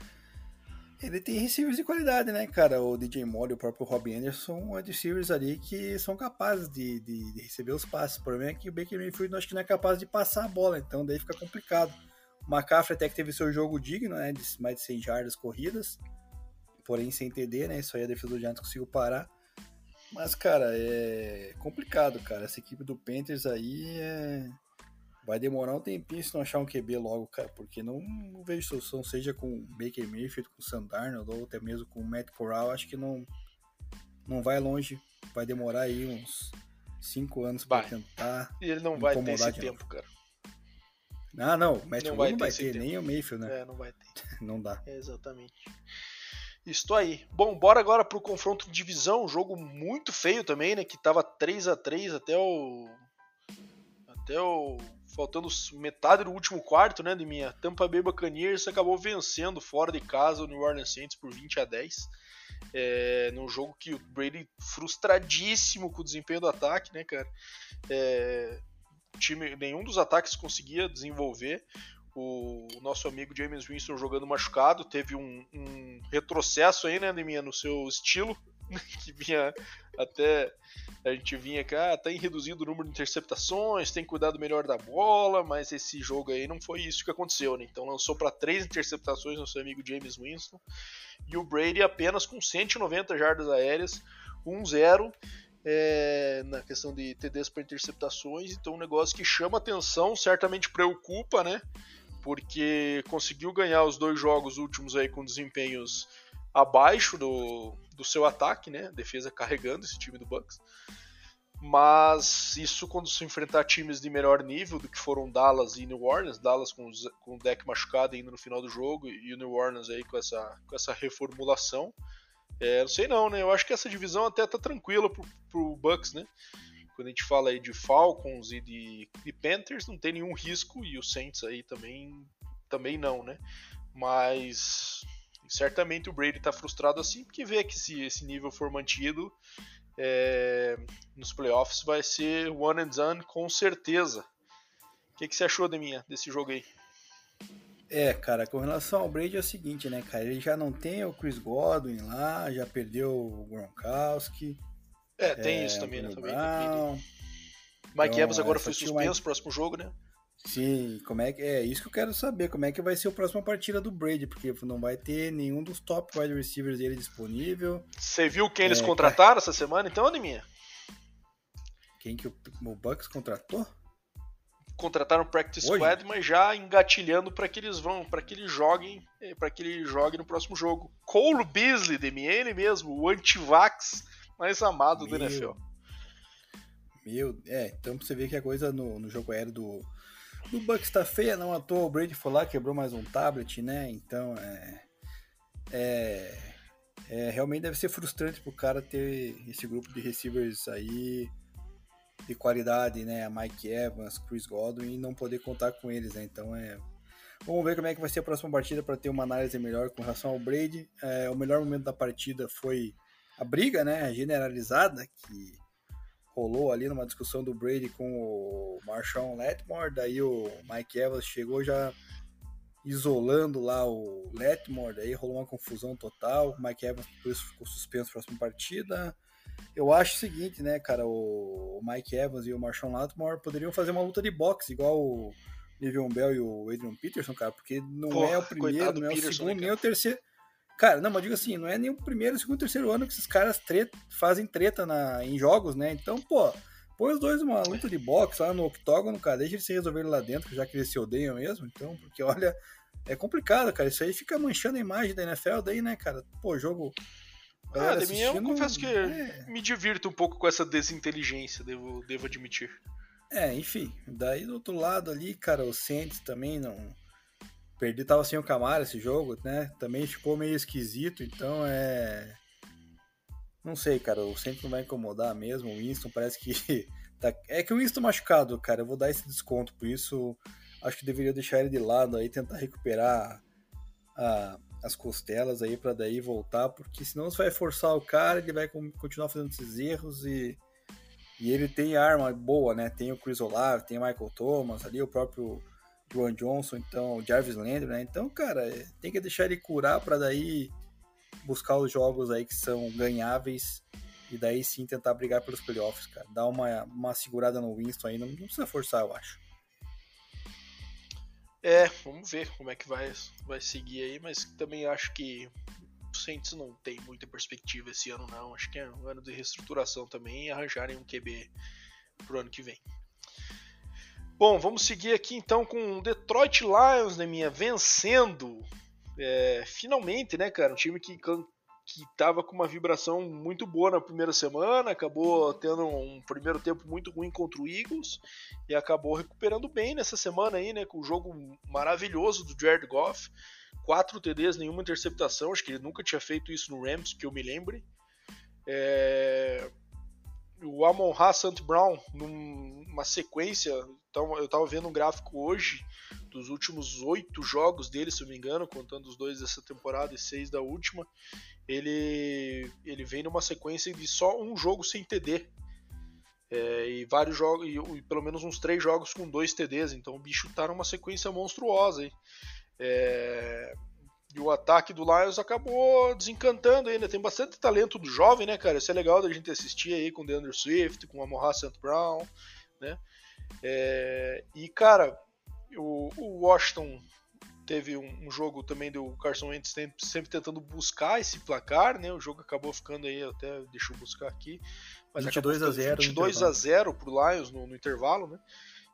ele tem receivers de qualidade, né, cara? O DJ Moore o próprio Robbie Anderson, receivers ali que são capazes de, de, de, receber os passes. O problema é que o Baker Mayfield acho que não é capaz de passar a bola, então daí fica complicado. O McCaffrey até que teve seu jogo digno, né, de mais de 100 jardas corridas, porém sem TD, né, isso aí a defesa do Giants conseguiu parar. Mas, cara, é complicado, cara. Essa equipe do Panthers aí é vai demorar um tempinho se não achar um QB logo, cara, porque não, não vejo solução, seja com Baker Mayfield, com Sam Darnold, ou até mesmo com Matt Corral, acho que não, não vai longe, vai demorar aí uns 5 anos para tentar E ele não vai ter esse tempo, novo. cara. Ah, não, o Matt não vai não vai ter, ter nem o Mayfield, né? É, não vai ter. não dá. É, exatamente. Estou aí. Bom, bora agora pro confronto de divisão, um jogo muito feio também, né, que tava 3 a 3 até o até o faltando metade do último quarto, né, de minha Tampa Bay Buccaneers acabou vencendo fora de casa o New Orleans Saints por 20 a 10. É, num jogo que o Brady frustradíssimo com o desempenho do ataque, né, cara? É, time, nenhum dos ataques conseguia desenvolver. O, nosso amigo James Winston jogando machucado, teve um, um retrocesso aí, né, minha no seu estilo, que vinha até a gente vinha cá, ah, tem reduzido o número de interceptações, tem cuidado melhor da bola, mas esse jogo aí não foi isso que aconteceu, né? Então lançou para três interceptações no seu amigo James Winston e o Brady apenas com 190 jardas aéreas, 1-0 é, na questão de TDs para interceptações, então um negócio que chama atenção, certamente preocupa, né? Porque conseguiu ganhar os dois jogos últimos aí com desempenhos abaixo do, do seu ataque, né? Defesa carregando esse time do Bucks. Mas isso quando se enfrentar times de melhor nível do que foram Dallas e New Orleans, Dallas com, com o deck machucado ainda no final do jogo e o New Orleans aí com essa, com essa reformulação. É, não sei não, né? Eu acho que essa divisão até tá tranquila pro, pro Bucks, né? Quando a gente fala aí de Falcons e de, de Panthers, não tem nenhum risco e o Saints aí também, também não, né? Mas certamente o Brady está frustrado assim, porque vê que se esse nível for mantido é, nos playoffs vai ser one and done com certeza. O que, que você achou de minha desse jogo aí? É, cara, com relação ao Brady é o seguinte, né, cara? Ele já não tem o Chris Godwin lá, já perdeu o Gronkowski. É, tem é, isso também, né? Também, Mike então, Evans agora foi suspenso no próximo jogo, né? Sim, como é que é isso que eu quero saber, como é que vai ser a próxima partida do Brady, porque não vai ter nenhum dos top wide receivers dele disponível. Você viu quem eles é, contrataram essa semana então, Aneminha? Quem que o, o Bucks contratou? Contrataram o practice Hoje? squad, mas já engatilhando para que eles vão, para que eles joguem, eh, para que ele jogue no próximo jogo. Cole Beasley, ele mesmo, o anti-vax mais amado Meu. do NFL. Meu, é, então você vê que a coisa no, no jogo aéreo do o Bucks tá feia, não à toa. O Brady foi lá, quebrou mais um tablet, né? Então é. É. é realmente deve ser frustrante pro cara ter esse grupo de receivers aí de qualidade, né? Mike Evans, Chris Godwin e não poder contar com eles, né? Então é. Vamos ver como é que vai ser a próxima partida para ter uma análise melhor com relação ao Brady. É, o melhor momento da partida foi a briga, né? Generalizada, que rolou ali numa discussão do Brady com o Marshawn Letmore, daí o Mike Evans chegou já isolando lá o Letmore, daí rolou uma confusão total, o Mike Evans por isso ficou suspenso na próxima partida. Eu acho o seguinte, né, cara, o Mike Evans e o Marshawn Letmore poderiam fazer uma luta de boxe, igual o Livion Bell e o Adrian Peterson, cara, porque não Porra, é o primeiro, não é o Peterson, segundo, né, nem o terceiro Cara, não, mas digo assim, não é nem o primeiro, segundo, terceiro ano que esses caras treta, fazem treta na, em jogos, né? Então, pô, põe os dois uma luta de boxe lá no octógono, cara, deixa eles se resolverem lá dentro, já que eles se odeiam mesmo, então, porque olha, é complicado, cara, isso aí fica manchando a imagem da NFL daí, né, cara? Pô, jogo... Ah, de mim eu confesso que é... me divirto um pouco com essa desinteligência, devo, devo admitir. É, enfim, daí do outro lado ali, cara, o Saints também não Perdi, tava sem o Camara esse jogo, né? Também ficou meio esquisito, então é. Não sei, cara, o centro não vai incomodar mesmo. O Winston parece que Tá, é que o Winston machucado, cara, eu vou dar esse desconto, por isso acho que deveria deixar ele de lado aí, tentar recuperar a, as costelas aí para daí voltar, porque senão você vai forçar o cara, ele vai continuar fazendo esses erros e, e ele tem arma boa, né? Tem o Chris Olave, tem o Michael Thomas, ali o próprio Juan Johnson, então Jarvis Landry, né? Então, cara, é, tem que deixar ele curar para daí buscar os jogos aí que são ganháveis e daí sim tentar brigar pelos playoffs, cara. Dar uma, uma segurada no Winston aí, não, não precisa forçar, eu acho. É, vamos ver como é que vai, vai seguir aí, mas também acho que o Saints não tem muita perspectiva esse ano, não. Acho que é um ano de reestruturação também e arranjarem um QB pro ano que vem. Bom, vamos seguir aqui então com o Detroit Lions, né, minha, vencendo. É, finalmente, né, cara? Um time que que estava com uma vibração muito boa na primeira semana, acabou tendo um primeiro tempo muito ruim contra o Eagles e acabou recuperando bem nessa semana aí, né, com o jogo maravilhoso do Jared Goff, quatro TDs, nenhuma interceptação, acho que ele nunca tinha feito isso no Rams, que eu me lembre. É... O Amon Ha Sant Brown, numa sequência, então eu estava vendo um gráfico hoje dos últimos oito jogos dele, se eu me engano, contando os dois dessa temporada e seis da última, ele, ele vem numa sequência de só um jogo sem TD. É, e vários jogos, e, e, pelo menos uns três jogos com dois TDs, então o bicho tá numa sequência monstruosa aí. É, e o ataque do Lions acabou desencantando ainda. Tem bastante talento do jovem, né, cara? Isso é legal da gente assistir aí com o DeAndre Swift, com o Amorra St. Brown, né? É, e, cara, o, o Washington teve um, um, jogo também do Carson Wentz sempre, sempre, tentando buscar esse placar, né? O jogo acabou ficando aí, até deixa eu buscar aqui, mas 22 a 0 22 a 0 pro Lions no, no, intervalo, né?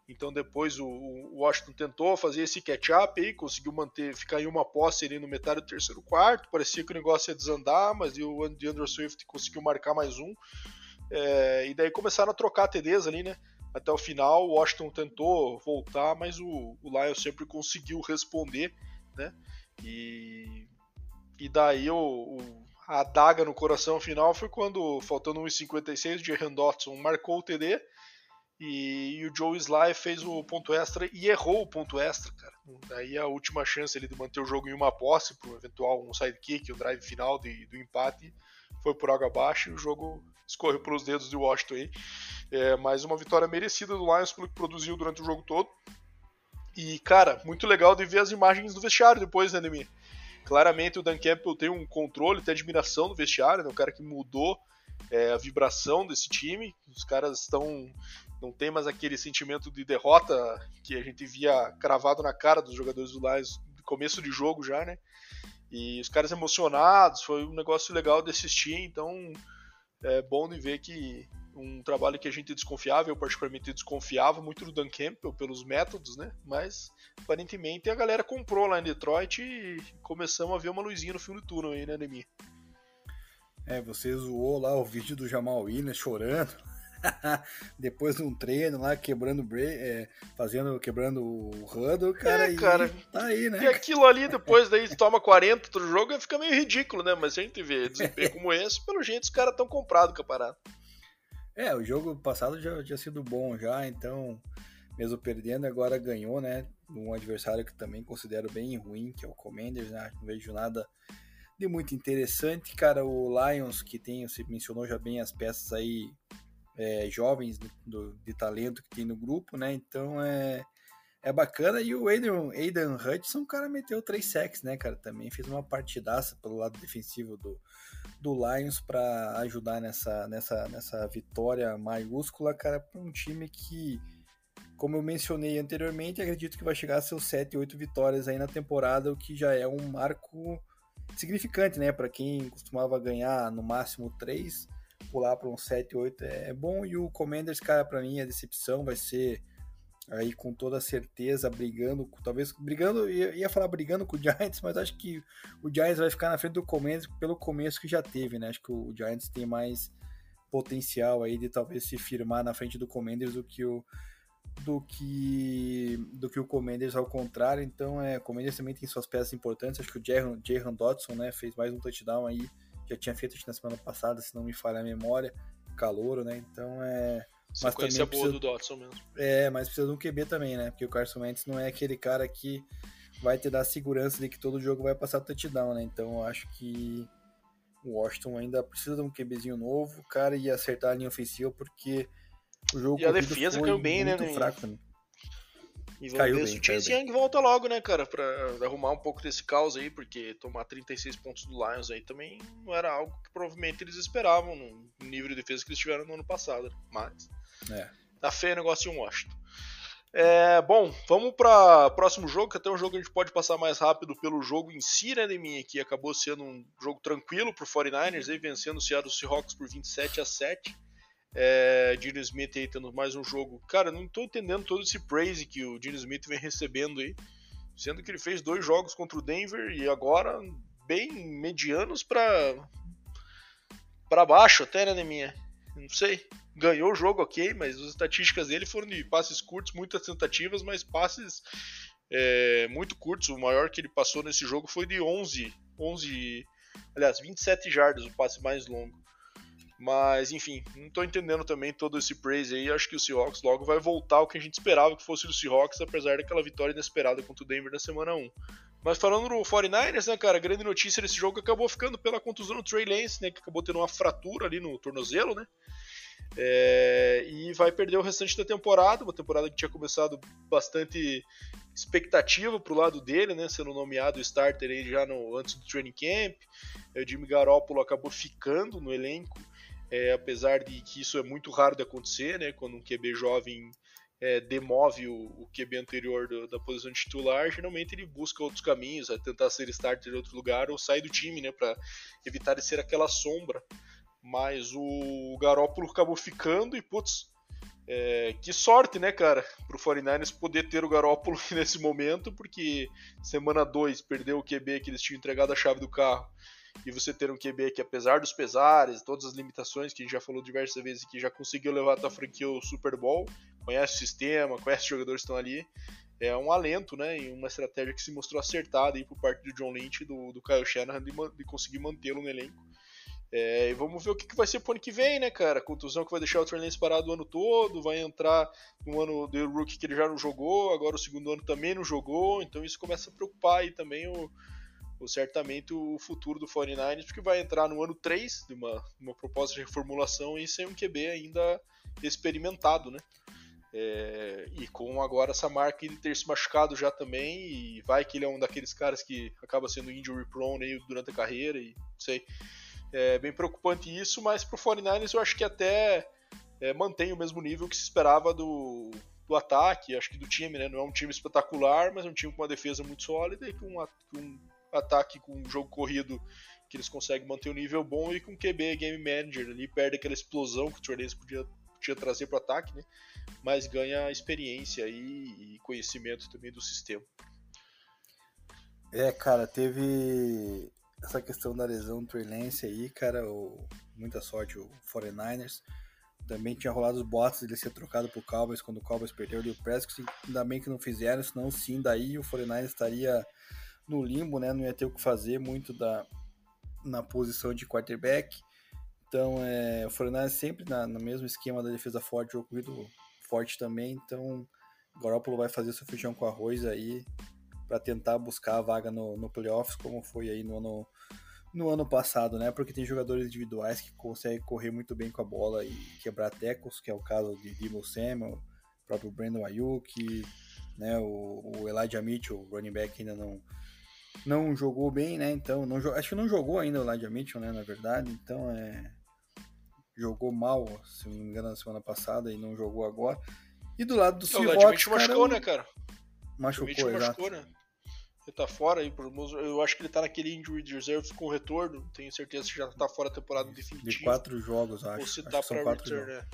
Então depois o, o Washington tentou fazer esse catch-up aí, conseguiu manter, ficar em uma posse ali no metade do terceiro quarto, parecia que o negócio ia desandar, mas o DeAndre Swift conseguiu marcar mais um. É, e daí começaram a trocar TDs ali, né? Até o final. O Washington tentou voltar, mas o, o Lions sempre conseguiu responder, né? E, e daí o, o, a adaga no coração final foi quando, faltando 1,56, o Jahan Dotson marcou o TD e, e, o Joe Sly fez o ponto extra e errou o ponto extra, cara. Daí a última chance ele de manter o jogo em uma posse para um eventual um sidekick, o um drive final de, do empate, foi por água abaixo e o jogo escorreu pelos dedos de Washington aí. É, mas uma vitória merecida do Lions pelo que produziu durante o jogo todo. E, cara, muito legal de ver as imagens do vestiário depois, né, Demi? Claramente o Dan Campbell tem um controle, tem admiração do vestiário, né? Um cara que mudou é, a vibração desse time. Os caras estão. Não tem mais aquele sentimento de derrota que a gente via cravado na cara dos jogadores do Lions no começo de jogo já, né? E os caras emocionados, foi um negócio legal de assistir, então é bom de ver que um trabalho que a gente desconfiava, eu particularmente desconfiava muito do Dan Campbell pelos métodos, né? Mas aparentemente a galera comprou lá em Detroit e começamos a ver uma luzinha no fim do túnel aí, né, Nemi? É, você zoou lá o vídeo do Jamal Williams chorando. Depois de um treino lá, quebrando é, fazendo, quebrando o Huddle, cara. É, cara. Tá aí, né? E aquilo ali, depois daí toma 40 outro jogo, fica meio ridículo, né? Mas a gente vê desempenho como esse, pelo jeito os caras estão comprados com a parada. É, o jogo passado já tinha sido bom já, então, mesmo perdendo, agora ganhou, né? Um adversário que também considero bem ruim, que é o Commanders, né? Não vejo nada de muito interessante. Cara, o Lions, que tem, você mencionou já bem as peças aí é, jovens do, de talento que tem no grupo, né? Então é, é bacana. E o Aidan, Aidan Hudson, cara meteu três sacks, né, cara? Também fez uma partidaça pelo lado defensivo do, do Lions para ajudar nessa, nessa, nessa vitória maiúscula, cara, para um time que, como eu mencionei anteriormente, acredito que vai chegar a seus 7, 8 vitórias aí na temporada, o que já é um marco significante, né? Para quem costumava ganhar no máximo 3, pular para um 7, 8 é bom. E o Commanders, cara, para mim a decepção vai ser aí com toda certeza brigando, talvez brigando, ia, falar brigando com o Giants, mas acho que o Giants vai ficar na frente do Commanders pelo começo que já teve, né? Acho que o Giants tem mais potencial aí de talvez se firmar na frente do Commanders do que o do que do que o Commanders ao contrário, então é, o Commanders também tem suas peças importantes, acho que o Jahan Dodson, né, fez mais um touchdown aí, já tinha feito na semana passada, se não me falha a memória, calouro, né? Então é Sequência boa precisa, do Dotson mesmo. É, mas precisa de um QB também, né? Porque o Carson Wentz não é aquele cara que vai te dar segurança de que todo jogo vai passar touchdown, né? Então eu acho que o Washington ainda precisa de um QBzinho novo, cara, e acertar a linha ofensiva, porque o jogo E a defesa caiu bem, né? Muito fraco também. E vamos caiu ver bem, se o Chase Young volta logo, né, cara, pra arrumar um pouco desse caos aí, porque tomar 36 pontos do Lions aí também não era algo que provavelmente eles esperavam no nível de defesa que eles tiveram no ano passado, né? mas é. tá feio o negócio em Washington. É, bom, vamos para próximo jogo, que até um jogo a gente pode passar mais rápido pelo jogo em si, né, Deminha, que acabou sendo um jogo tranquilo pro 49ers, aí vencendo o Seattle Seahawks por 27 a 7. É, Gino Smith aí tendo mais um jogo. Cara, não tô entendendo todo esse praise que o Gino Smith vem recebendo aí. Sendo que ele fez dois jogos contra o Denver e agora bem medianos para para baixo até, né, minha? Não sei. Ganhou o jogo, ok, mas as estatísticas dele foram de passes curtos, muitas tentativas, mas passes é, muito curtos. O maior que ele passou nesse jogo foi de 11, 11, aliás, 27 jardas, o passe mais longo. Mas, enfim, não estou entendendo também todo esse praise aí. Acho que o Seahawks logo vai voltar ao que a gente esperava que fosse o Seahawks, apesar daquela vitória inesperada contra o Denver na semana 1. Mas falando no 49ers, né, cara, a grande notícia desse jogo acabou ficando pela contusão do Trey Lance, né, que acabou tendo uma fratura ali no tornozelo, né? É, e vai perder o restante da temporada, uma temporada que tinha começado bastante expectativa pro lado dele, né, sendo nomeado starter aí já no, antes do training camp. O Jimmy Garoppolo acabou ficando no elenco é, apesar de que isso é muito raro de acontecer, né, quando um QB jovem é, demove o, o, QB anterior do, da posição de titular, geralmente ele busca outros caminhos, a tentar ser starter em outro lugar ou sair do time, né, para evitar de ser aquela sombra. Mas o Garópolo acabou ficando e, putz, é, que sorte, né, cara, pro 49ers poder ter o Garópolo nesse momento, porque semana 2 perdeu o QB que eles tinham entregado a chave do carro e você ter um QB que, apesar dos pesares, todas as limitações que a gente já falou diversas vezes, que já conseguiu levar a tua franquia ao Super Bowl, conhece o sistema, conhece os jogadores que estão ali, é um alento, né, e uma estratégia que se mostrou acertada aí por parte do John Lynch e do, do Kyle Shanahan de, de conseguir mantê-lo no elenco. É, e vamos ver o que, que vai ser pro ano que vem, né, cara? Contusão que vai deixar o Trey parado o ano todo, vai entrar no ano do rookie que ele já não jogou, agora o segundo ano também não jogou, então isso começa a preocupar aí também o, certamente o futuro do 49ers, porque vai entrar no ano 3 de uma, uma proposta de reformulação e sem um QB ainda experimentado, né? É, e com agora essa marca de ter se machucado já também, e vai que ele é um daqueles caras que acaba sendo injury prone aí durante a carreira, e não sei. É bem preocupante isso, mas pro 49ers eu acho que até é, mantém o mesmo nível que se esperava do, do ataque, acho que do time, né? Não é um time espetacular, mas é um time com uma defesa muito sólida e com, uma, com ataque com um jogo corrido que eles conseguem manter um nível bom e com QB Game Manager ali perde aquela explosão que o Trey podia, podia trazer para o ataque, né? mas ganha experiência e, e conhecimento também do sistema. É, cara, teve essa questão da lesão do Trey aí, cara, o, muita sorte o 49ers. Também tinha rolado os boatos de ele ser trocado pro Cowboys quando o Cowboys perdeu ali o Prescott, ainda bem que não fizeram, senão sim, daí o 49ers estaria no limbo, né? Não ia ter o que fazer muito da, na posição de quarterback. Então, é, o Fortnite sempre na, no mesmo esquema da defesa forte, o corrido forte também. Então, Garoppolo vai fazer seu feijão com arroz aí para tentar buscar a vaga no, no playoffs, como foi aí no ano, no ano passado, né? Porque tem jogadores individuais que conseguem correr muito bem com a bola e quebrar tecos, que é o caso de Dimo Samuel, o próprio Brandon Ayuk, né? O, o Elijah Mitchell, running back ainda não não jogou bem, né? Então, não, acho que não jogou ainda o Elijah Mitchell, né? Na verdade, então é. Jogou mal, se não me engano, na semana passada e não jogou agora. E do lado do Seahawks, O Elijah machucou, né, cara? Machucou, exato. machucou, né? Ele tá fora aí, eu acho que ele tá naquele injury reserve com retorno, tenho certeza que já tá fora da temporada definitiva. De quatro jogos, acho. Ou se acho tá pra return, né?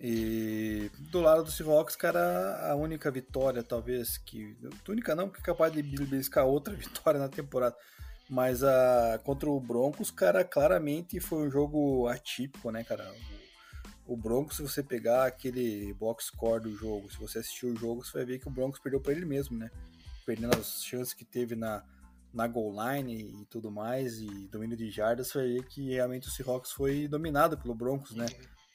E do lado do Seahawks, cara, a única vitória, talvez, que. Única não, porque é capaz de beliscar outra vitória na temporada. Mas a, contra o Broncos, cara, claramente foi um jogo atípico, né, cara? O, o Broncos, se você pegar aquele box score do jogo, se você assistir o jogo, você vai ver que o Broncos perdeu para ele mesmo, né? Perdendo as chances que teve na, na goal line e tudo mais, e domínio de jardas, você vai ver que realmente o Seahawks foi dominado pelo Broncos, né?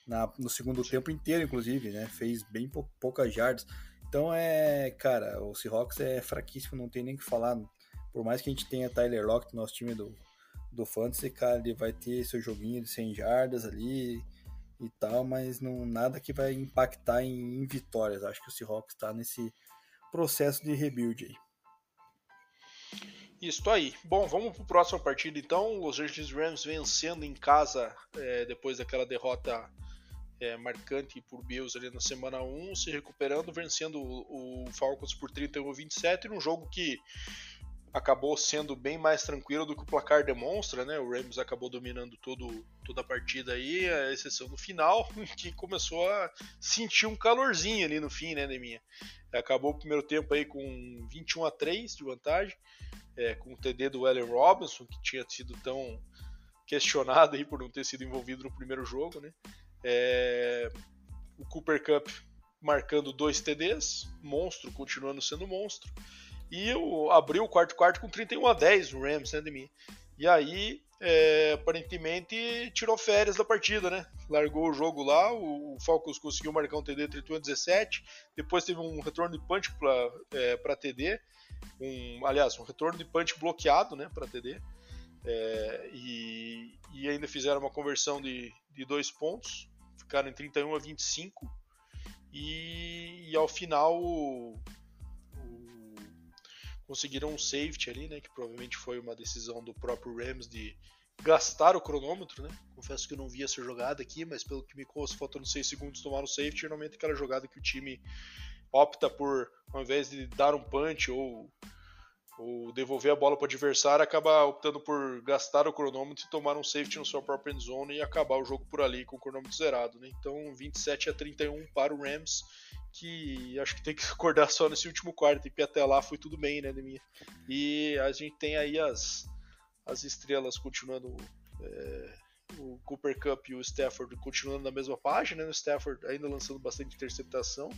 Na, no segundo tempo inteiro, inclusive, né? Fez bem pou, poucas jardas. Então é, cara, o Seahawks é fraquíssimo, não tem nem que falar. Por mais que a gente tenha Tyler Lockett no nosso time do, do Fantasy, cara, ele vai ter seu joguinho de 100 jardas ali e tal, mas não nada que vai impactar em, em vitórias. Acho que o Seahawks está nesse processo de rebuild aí. Isso aí. Bom, vamos para o próximo partido então. Los Angeles Rams vencendo em casa é, depois daquela derrota é, marcante por Bills ali na semana 1, se recuperando, vencendo o, o Falcons por 31 a 27, num jogo que acabou sendo bem mais tranquilo do que o placar demonstra, né? O Rams acabou dominando todo, toda a partida aí, a exceção no final, que começou a sentir um calorzinho ali no fim, né, Neminha? Acabou o primeiro tempo aí com 21 a 3 de vantagem, é, com o TD do Allen Robinson, que tinha sido tão questionado aí por não ter sido envolvido no primeiro jogo, né? É, o Cooper Cup marcando dois TDs, monstro continuando sendo monstro. E eu abri o quarto quarto com 31 a 10 o Rams, né, de mim. E aí, é, aparentemente, tirou férias da partida, né? Largou o jogo lá, o, Falcons conseguiu marcar um TD 31 a 17, depois teve um retorno de punch para é, TD, um, aliás, um retorno de punch bloqueado, né, para TD. É, e, e, ainda fizeram uma conversão de, de dois pontos, ficaram em 31 a 25 e, e ao final o, o, conseguiram um safety ali, né, que provavelmente foi uma decisão do próprio Rams de gastar o cronômetro, né? Confesso que eu não vi essa jogada aqui, mas pelo que me consta, faltando 6 segundos tomar o safety, normalmente aquela jogada que o time opta por, ao invés de dar um punch ou ou devolver a bola para o adversário, acaba optando por gastar o cronômetro e tomar um safety no seu próprio endzone e acabar o jogo por ali com o cronômetro zerado. Né? Então 27 a 31 para o Rams, que acho que tem que acordar só nesse último quarto, e até lá foi tudo bem, né, Demir? E a gente tem aí as, as estrelas continuando. É, o Cooper Cup e o Stafford continuando na mesma página, né? o Stafford ainda lançando bastante interceptação,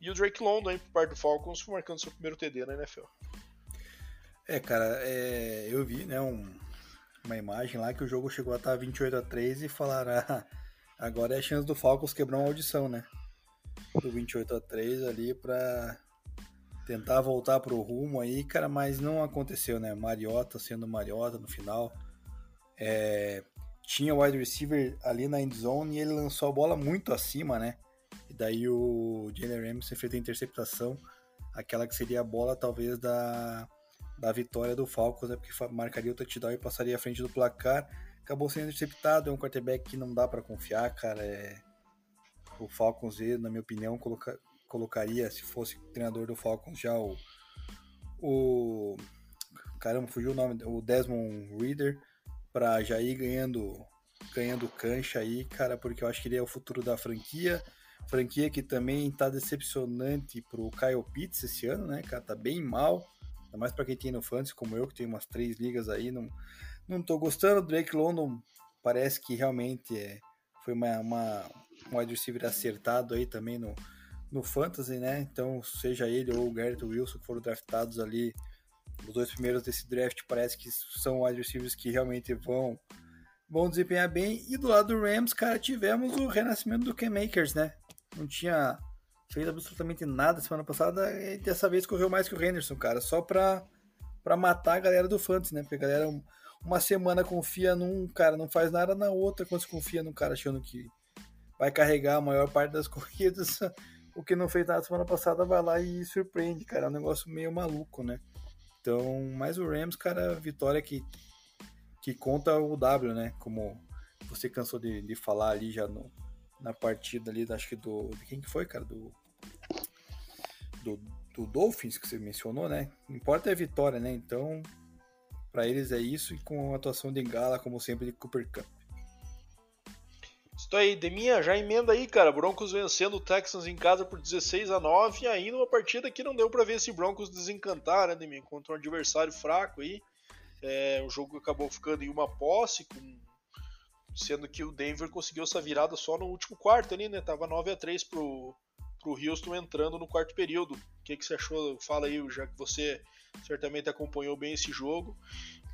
e o Drake London, por parte do Falcons, marcando seu primeiro TD na NFL. É, cara, é, eu vi, né, um, uma imagem lá que o jogo chegou a estar 28 a 3 e falaram, ah, agora é a chance do Falcons quebrar uma audição, né? Do 28 a 3 ali pra tentar voltar pro rumo aí, cara, mas não aconteceu, né? Mariota sendo Mariota no final. É, tinha o wide receiver ali na end zone e ele lançou a bola muito acima, né? E daí o Jalen Ramsey fez a interceptação, aquela que seria a bola talvez da da vitória do Falcons, né, porque marcaria o touchdown e passaria à frente do placar. Acabou sendo interceptado, é um quarterback que não dá para confiar, cara. É... O Falcons, na minha opinião, coloca... colocaria, se fosse treinador do Falcons, já o. o... Caramba, fugiu o nome, o Desmond Reader, para já ir ganhando, ganhando cancha aí, cara, porque eu acho que ele é o futuro da franquia. Franquia que também tá decepcionante pro Kyle Pitts esse ano, né, cara? Tá bem mal. Ainda mais para quem tem no Fantasy, como eu, que tem umas três ligas aí, não, não tô gostando. Drake London parece que realmente é, foi uma, uma, um wide receiver acertado aí também no, no Fantasy, né? Então, seja ele ou o Garrett Wilson que foram draftados ali, os dois primeiros desse draft parece que são wide receivers que realmente vão, vão desempenhar bem. E do lado do Rams, cara, tivemos o renascimento do K-Makers, né? Não tinha fez absolutamente nada semana passada e dessa vez correu mais que o Henderson, cara, só pra, pra matar a galera do Fantasy, né? Porque a galera uma semana confia num cara, não faz nada na outra, quando se confia num cara achando que vai carregar a maior parte das corridas, o que não fez nada semana passada vai lá e surpreende, cara, é um negócio meio maluco, né? Então, mais o Rams, cara, vitória que, que conta o W, né? Como você cansou de, de falar ali já no, na partida ali, acho que do. De quem que foi, cara? Do, do, do Dolphins que você mencionou, né? Importa é a vitória, né? Então, para eles é isso e com a atuação de Gala, como sempre, de Cooper Cup. Estou aí, Deminha, já emenda aí, cara. Broncos vencendo o Texans em casa por 16 a 9 e ainda uma partida que não deu para ver esse Broncos desencantar, né, Deminha? Contra um adversário fraco aí. É, o jogo acabou ficando em uma posse, com sendo que o Denver conseguiu essa virada só no último quarto ali, né? Tava 9 a 3 pro, pro Houston entrando no quarto período. O que, que você achou? Fala aí, já que você certamente acompanhou bem esse jogo.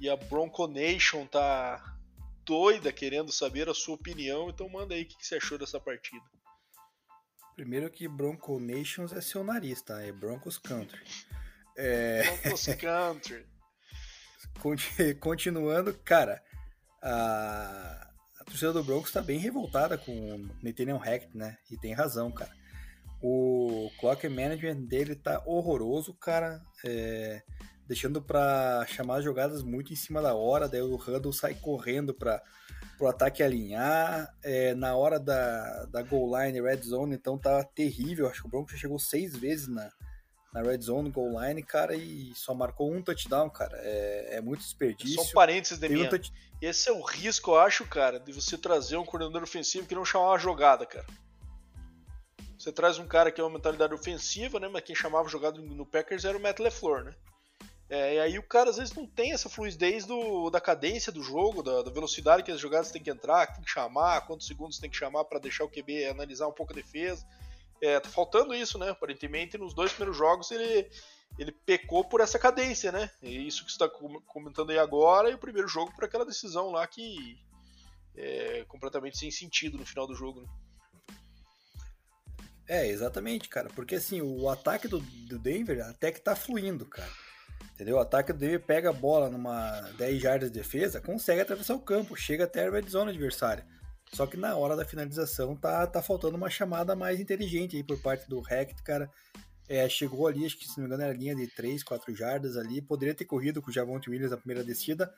E a Bronco Nation tá doida querendo saber a sua opinião, então manda aí o que você achou dessa partida. Primeiro que Bronco Nations é seu nariz, tá? É Broncos Country. É... Broncos Country. Continuando, cara, a, a torcida do Broncos tá bem revoltada com o Nathaniel Hackett, né? E tem razão, cara. O clock management dele tá horroroso, cara. É, deixando para chamar jogadas muito em cima da hora. Daí o Huddle sai correndo para o ataque alinhar. É, na hora da, da goal line, red zone, então tá terrível. Acho que o Broncos chegou seis vezes na, na red zone, goal line, cara, e só marcou um touchdown, cara. É, é muito desperdício. Só um parênteses, Demian. Um touch... Esse é o risco, eu acho, cara, de você trazer um coordenador ofensivo que não chamar uma jogada, cara. Você traz um cara que é uma mentalidade ofensiva, né? Mas quem chamava jogada no Packers era o Matt LeFleur, né? É, e aí o cara às vezes não tem essa fluidez do, da cadência do jogo, da, da, velocidade que as jogadas tem que entrar, tem que chamar, quantos segundos tem que chamar para deixar o QB analisar um pouco a defesa. É, tá faltando isso, né? Aparentemente nos dois primeiros jogos ele, ele pecou por essa cadência, né? E isso que você está comentando aí agora, e o primeiro jogo por aquela decisão lá que é completamente sem sentido no final do jogo, né? É, exatamente, cara. Porque assim, o ataque do, do Denver até que tá fluindo, cara. Entendeu? O ataque do Denver pega a bola numa 10 jardas de defesa, consegue atravessar o campo, chega até a red zone adversária. Só que na hora da finalização tá, tá faltando uma chamada mais inteligente aí por parte do Hackett, cara. É, chegou ali, acho que se não me engano era linha de 3, 4 jardas ali, poderia ter corrido com o Javonte Williams na primeira descida,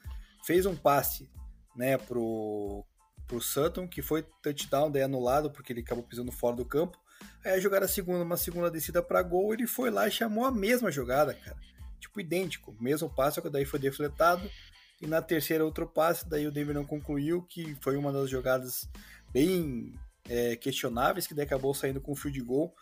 fez um passe, né, pro, pro Sutton, que foi touchdown, daí anulado, porque ele acabou pisando fora do campo, Aí a jogada segunda, uma segunda descida para gol, ele foi lá e chamou a mesma jogada, cara. Tipo, idêntico. Mesmo passe, que daí foi defletado. E na terceira, outro passe, daí o Denver não concluiu, que foi uma das jogadas bem é, questionáveis, que daí acabou saindo com field goal.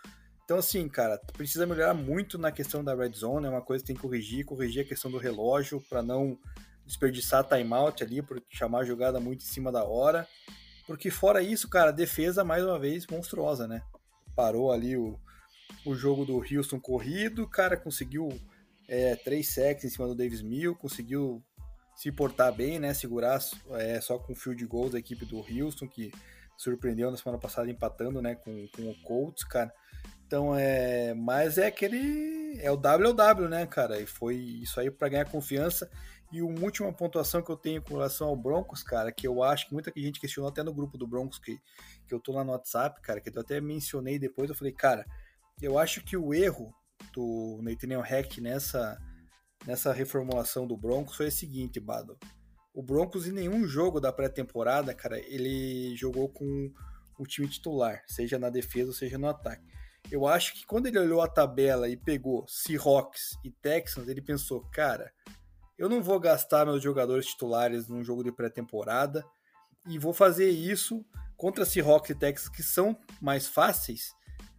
Então, assim, cara, precisa melhorar muito na questão da red zone, é uma coisa que tem que corrigir, corrigir a questão do relógio, para não desperdiçar timeout ali, por chamar a jogada muito em cima da hora. Porque fora isso, cara, defesa, mais uma vez, monstruosa, né? Parou ali o, o jogo do Houston corrido, o cara conseguiu é, três sacks em cima do Davis Mill, conseguiu se portar bem, né, segurar é, só com field goals da equipe do Houston, que surpreendeu na semana passada empatando, né, com, com o Colts, cara. Então é, mas é aquele é o WW, né, cara? E foi isso aí para ganhar confiança. E uma última pontuação que eu tenho com relação ao Broncos, cara, que eu acho que muita gente questionou até no grupo do Broncos que, que eu tô lá no WhatsApp, cara, que eu até mencionei depois, eu falei, cara, eu acho que o erro do Nathaniel Hack nessa, nessa reformulação do Broncos foi o seguinte, Bado. O Broncos em nenhum jogo da pré-temporada, cara, ele jogou com o time titular, seja na defesa ou seja no ataque. Eu acho que quando ele olhou a tabela e pegou Seahawks e Texans, ele pensou, cara, eu não vou gastar meus jogadores titulares num jogo de pré-temporada e vou fazer isso contra Seahawks e Texas que são mais fáceis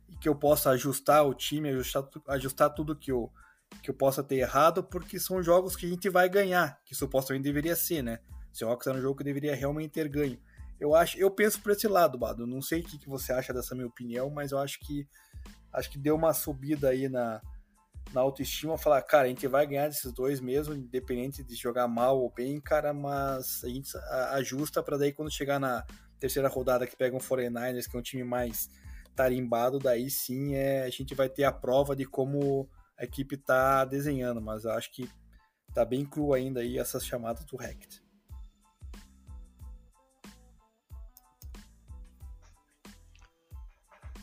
e que eu possa ajustar o time, ajustar, ajustar tudo que eu, que eu possa ter errado, porque são jogos que a gente vai ganhar, que supostamente deveria ser, né? Seahawks era um jogo que deveria realmente ter ganho. Eu acho, eu penso por esse lado, Bado. Não sei o que, que você acha dessa minha opinião, mas eu acho que acho que deu uma subida aí na, na autoestima, falar, cara, a gente vai ganhar desses dois mesmo, independente de jogar mal ou bem, cara, mas a gente ajusta para daí quando chegar na terceira rodada que pega um 49ers, que é um time mais tarimbado, daí sim é, a gente vai ter a prova de como a equipe tá desenhando, mas eu acho que tá bem cru ainda aí essas chamadas do Rect.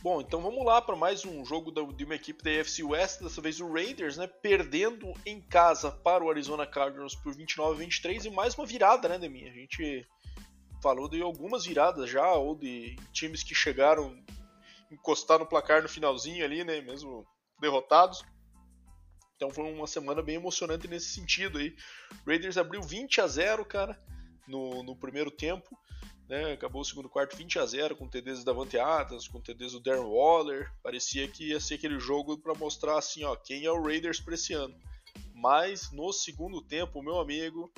Bom, então vamos lá para mais um jogo de uma equipe da AFC West, dessa vez o Raiders, né, perdendo em casa para o Arizona Cardinals por 29 a 23 e mais uma virada, né, Demi? A gente falou de algumas viradas já, ou de times que chegaram encostar no placar no finalzinho ali, né, mesmo derrotados. Então foi uma semana bem emocionante nesse sentido aí. Raiders abriu 20 a 0, cara, no, no primeiro tempo. Né? Acabou o segundo quarto 20 a 0 com TDs da Davante Adams, com TDs do Darren Waller. Parecia que ia ser aquele jogo para mostrar assim, ó, quem é o Raiders para esse ano. Mas no segundo tempo, meu amigo,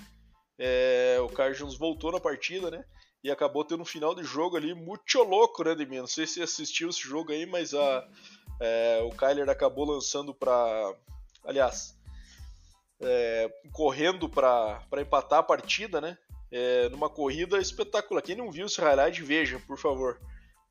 é, o Cardinals voltou na partida, né? E acabou tendo um final de jogo ali muito louco, né, Demi? Não sei se assistiu esse jogo aí, mas a, é, o Kyler acabou lançando para. Aliás, é, correndo para empatar a partida, né? É, numa corrida espetacular. Quem não viu esse highlight, veja, por favor.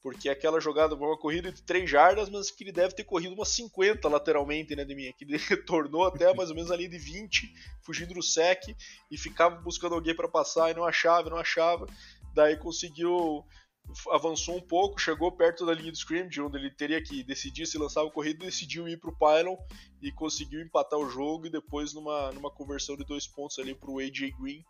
Porque aquela jogada foi uma corrida de 3 jardas, mas que ele deve ter corrido umas 50 lateralmente, né, de mim. Que ele retornou até mais ou menos ali de 20, fugindo do sec, e ficava buscando alguém para passar e não achava, não achava. Daí conseguiu avançou um pouco, chegou perto da linha do scrimmage, onde ele teria que decidir se lançava a corrida, decidiu ir para o pylon e conseguiu empatar o jogo e depois numa, numa conversão de dois pontos ali para o AJ Green,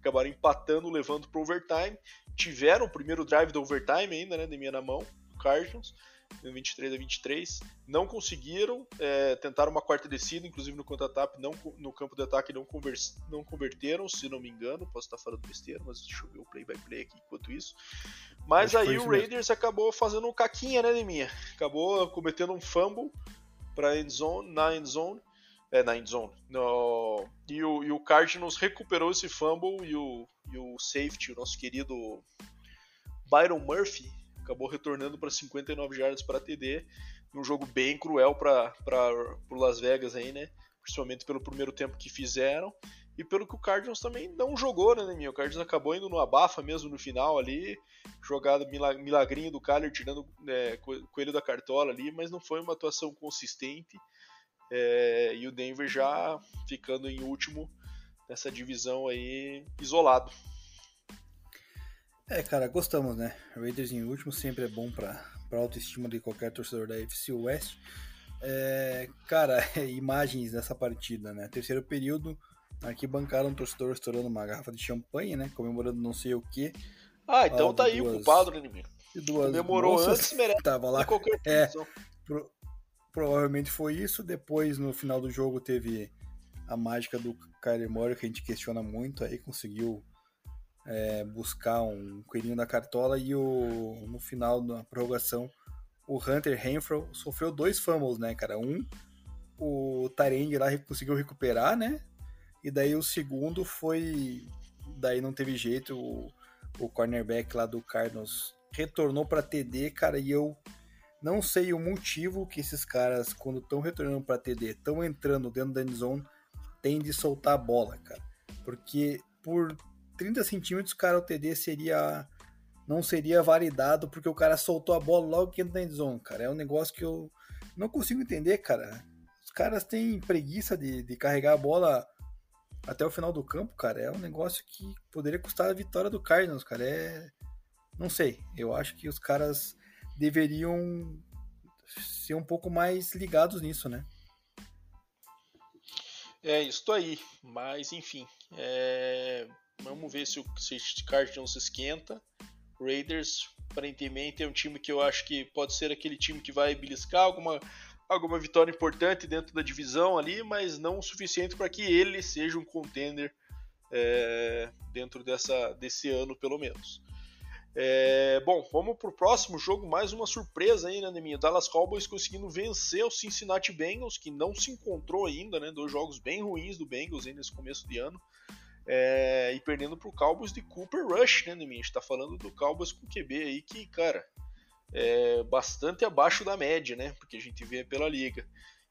acabaram empatando, levando para overtime. Tiveram o primeiro drive do overtime ainda, né, de minha na mão, o Cardinals, 23 a 23. Não conseguiram, é, tentaram uma quarta descida, inclusive no contra-ataque, não, no campo de ataque não, convers, não converteram, se não me engano. Posso estar falando besteira, mas deixa eu ver o play-by-play aqui enquanto isso. Mas Acho aí o Raiders mesmo. acabou fazendo um caquinha, né, minha Acabou cometendo um fumble para endzone, na endzone. É, na endzone. No, e, o, e o Cardinals recuperou esse fumble e o, e o safety, o nosso querido Byron Murphy, acabou retornando para 59 jardas para TD, num jogo bem cruel para Las Vegas aí, né? Principalmente pelo primeiro tempo que fizeram e pelo que o Cardinals também não jogou, né, Neminho? O Cardinals acabou indo no abafa mesmo no final ali, jogada milagrinho do Kyler tirando é, coelho da cartola ali, mas não foi uma atuação consistente. É, e o Denver já ficando em último nessa divisão aí isolado. É, cara, gostamos, né? Raiders em último sempre é bom para a autoestima de qualquer torcedor da FC West. É, cara, imagens dessa partida, né? Terceiro período, aqui bancaram um torcedor estourando uma garrafa de champanhe, né? Comemorando não sei o que. Ah, então tá aí duas, o culpado, né, inimigo? Duas Comemorou moças, antes, merece. Tava lá. Qualquer é, pro, provavelmente foi isso. Depois, no final do jogo, teve a mágica do Kyler Murray, que a gente questiona muito, aí conseguiu é, buscar um coelhinho da cartola e o, no final da prorrogação o Hunter Renfro sofreu dois fumbles, né, cara? Um, o Tyrande lá conseguiu recuperar, né? E daí o segundo foi. Daí não teve jeito, o, o cornerback lá do Cardinals retornou para TD, cara, e eu não sei o motivo que esses caras, quando estão retornando para TD, estão entrando dentro da endzone, tem de soltar a bola, cara. Porque por 30 centímetros, cara, o TD seria. Não seria validado porque o cara soltou a bola logo que entra na zone, cara. É um negócio que eu não consigo entender, cara. Os caras têm preguiça de, de carregar a bola até o final do campo, cara. É um negócio que poderia custar a vitória do Cardinals, cara. É. Não sei. Eu acho que os caras deveriam ser um pouco mais ligados nisso, né? É isso aí, mas enfim, é... Vamos ver se o Cardinals esquenta. Raiders, aparentemente, é um time que eu acho que pode ser aquele time que vai beliscar alguma, alguma vitória importante dentro da divisão ali, mas não o suficiente para que ele seja um contender é, dentro dessa, desse ano, pelo menos. É, bom, vamos para o próximo jogo, mais uma surpresa aí, né, Neminha? Dallas Cowboys conseguindo vencer o Cincinnati Bengals, que não se encontrou ainda, né? Dois jogos bem ruins do Bengals aí nesse começo de ano. É, e perdendo para o Cowboys de Cooper Rush, né, Neminha? A gente tá falando do Cowboys com QB aí que, cara, é bastante abaixo da média, né? Porque a gente vê pela liga.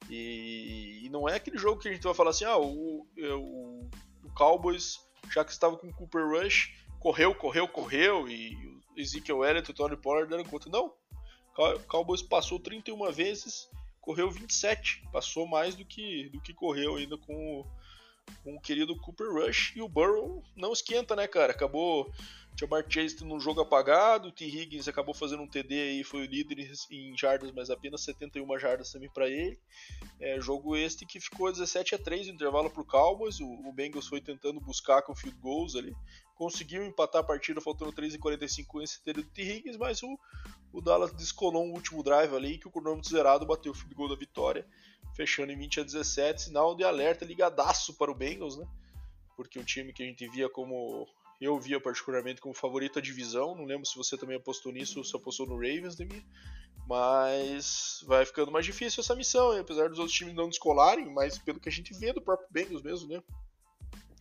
E, e não é aquele jogo que a gente vai falar assim, ah, o, é, o, o Cowboys, já que estava com Cooper Rush, correu, correu, correu, e o Ezekiel Elliott e o Tony Pollard deram conta. Não, o Cowboys passou 31 vezes, correu 27, passou mais do que, do que correu ainda com o com o querido Cooper Rush e o Burrow não esquenta, né, cara? Acabou Jamar Chase num jogo apagado, o T. Higgins acabou fazendo um TD aí, foi o líder em jardas, mas apenas 71 jardas também para ele. É, jogo este que ficou 17 a 3 no intervalo para o Cowboys, o, Bengals foi tentando buscar com field goals ali, conseguiu empatar a partida faltando 3 e 45 com esse TD do T. Higgins, mas o, o Dallas descolou um último drive ali que o cronômetro zerado bateu o field goal da vitória fechando em 20 a 17, sinal de alerta ligadaço para o Bengals, né? Porque o time que a gente via como eu via particularmente como favorito à divisão, não lembro se você também apostou nisso ou se apostou no Ravens de mim, mas vai ficando mais difícil essa missão, apesar dos outros times não descolarem, mas pelo que a gente vê do próprio Bengals mesmo, né?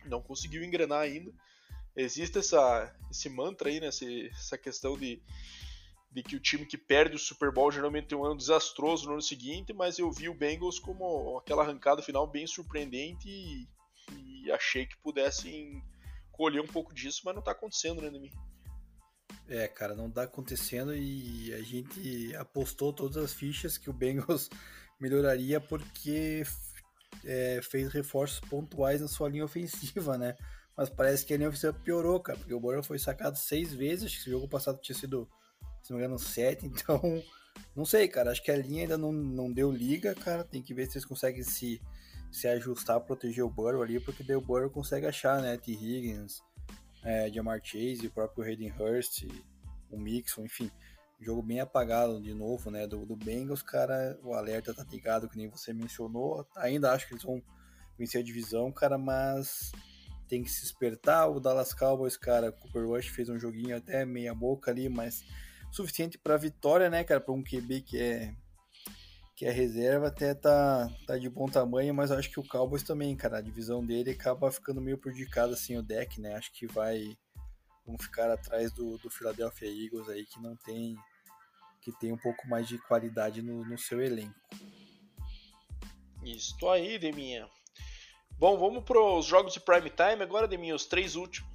Não conseguiu engrenar ainda. Existe essa, esse mantra aí, né? essa questão de de que o time que perde o Super Bowl geralmente tem um ano desastroso no ano seguinte, mas eu vi o Bengals como aquela arrancada final bem surpreendente e, e achei que pudessem colher um pouco disso, mas não tá acontecendo, né, Demi? É, cara, não tá acontecendo e a gente apostou todas as fichas que o Bengals melhoraria porque é, fez reforços pontuais na sua linha ofensiva, né? Mas parece que a linha ofensiva piorou, cara, porque o Burrow foi sacado seis vezes, acho que o jogo passado tinha sido, se não me engano, sete, então não sei, cara, acho que a linha ainda não, não deu liga, cara, tem que ver se eles conseguem se, se ajustar, proteger o Burrow ali, porque daí o Burrow consegue achar, né, T. Higgins, é, Jamar Chase, o próprio Hayden Hurst, o Mixon, enfim, jogo bem apagado de novo, né, do, do Bengals, cara, o alerta tá ligado, que nem você mencionou, ainda acho que eles vão vencer a divisão, cara, mas tem que se espertar, o Dallas Cowboys, cara, Cooper Rush fez um joguinho até meia boca ali, mas suficiente para vitória, né, cara, para um QB que é que é reserva até tá, tá de bom tamanho, mas acho que o Cowboys também, cara, a divisão dele acaba ficando meio prejudicada assim o deck, né? Acho que vai vão ficar atrás do, do Philadelphia Eagles aí que não tem que tem um pouco mais de qualidade no, no seu elenco. Isso aí, Deminha. Bom, vamos para os jogos de prime time agora, Deminha, os três últimos.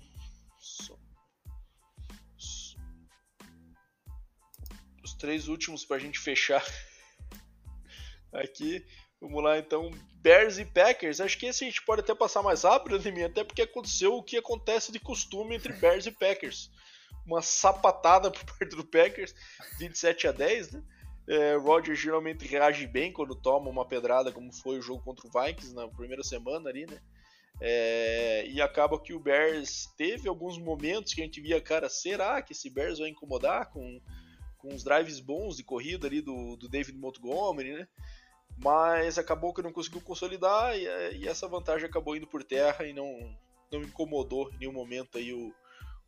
Os três últimos para a gente fechar aqui. Vamos lá então, Bears e Packers. Acho que esse a gente pode até passar mais rápido, Deminha, até porque aconteceu o que acontece de costume entre Bears e Packers uma sapatada por parte do Packers, 27 a 10, né? É, Roger geralmente reage bem quando toma uma pedrada, como foi o jogo contra o Vikings na primeira semana ali, né? É, e acaba que o Bears teve alguns momentos que a gente via, cara, será que esse Bears vai incomodar com, com os drives bons de corrida ali do, do David Montgomery, né? Mas acabou que não conseguiu consolidar e, e, essa vantagem acabou indo por terra e não, não incomodou em nenhum momento aí o,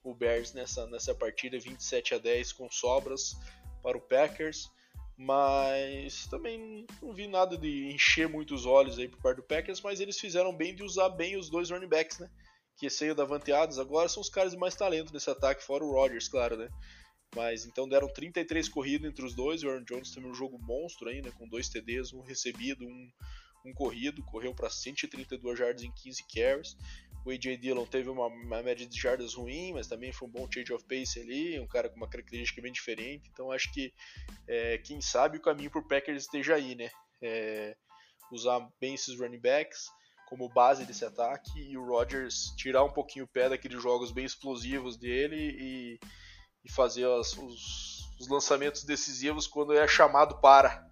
o Bears nessa, nessa partida 27 a 10 com sobras para o Packers. Mas também não vi nada de encher muitos olhos aí por parte do Packers, mas eles fizeram bem de usar bem os dois running backs, né? Que saiu da Vanteados agora são os caras de mais talento nesse ataque, fora o Rodgers, claro, né? Mas então deram 33 corridas entre os dois. O Aaron Jones teve um jogo monstro ainda, com dois TDs, um recebido, um, um corrido, correu para 132 yards em 15 carries. O AJ Dillon teve uma, uma, média de jardas ruim, mas também foi um bom change of pace ali, um cara com uma característica bem diferente. Então acho que é, quem sabe o caminho para o Packers esteja aí, né? É, usar bem esses running backs como base desse ataque e o Rodgers tirar um pouquinho o pé daqueles jogos bem explosivos dele e, e fazer as, os, os, lançamentos decisivos quando é chamado para.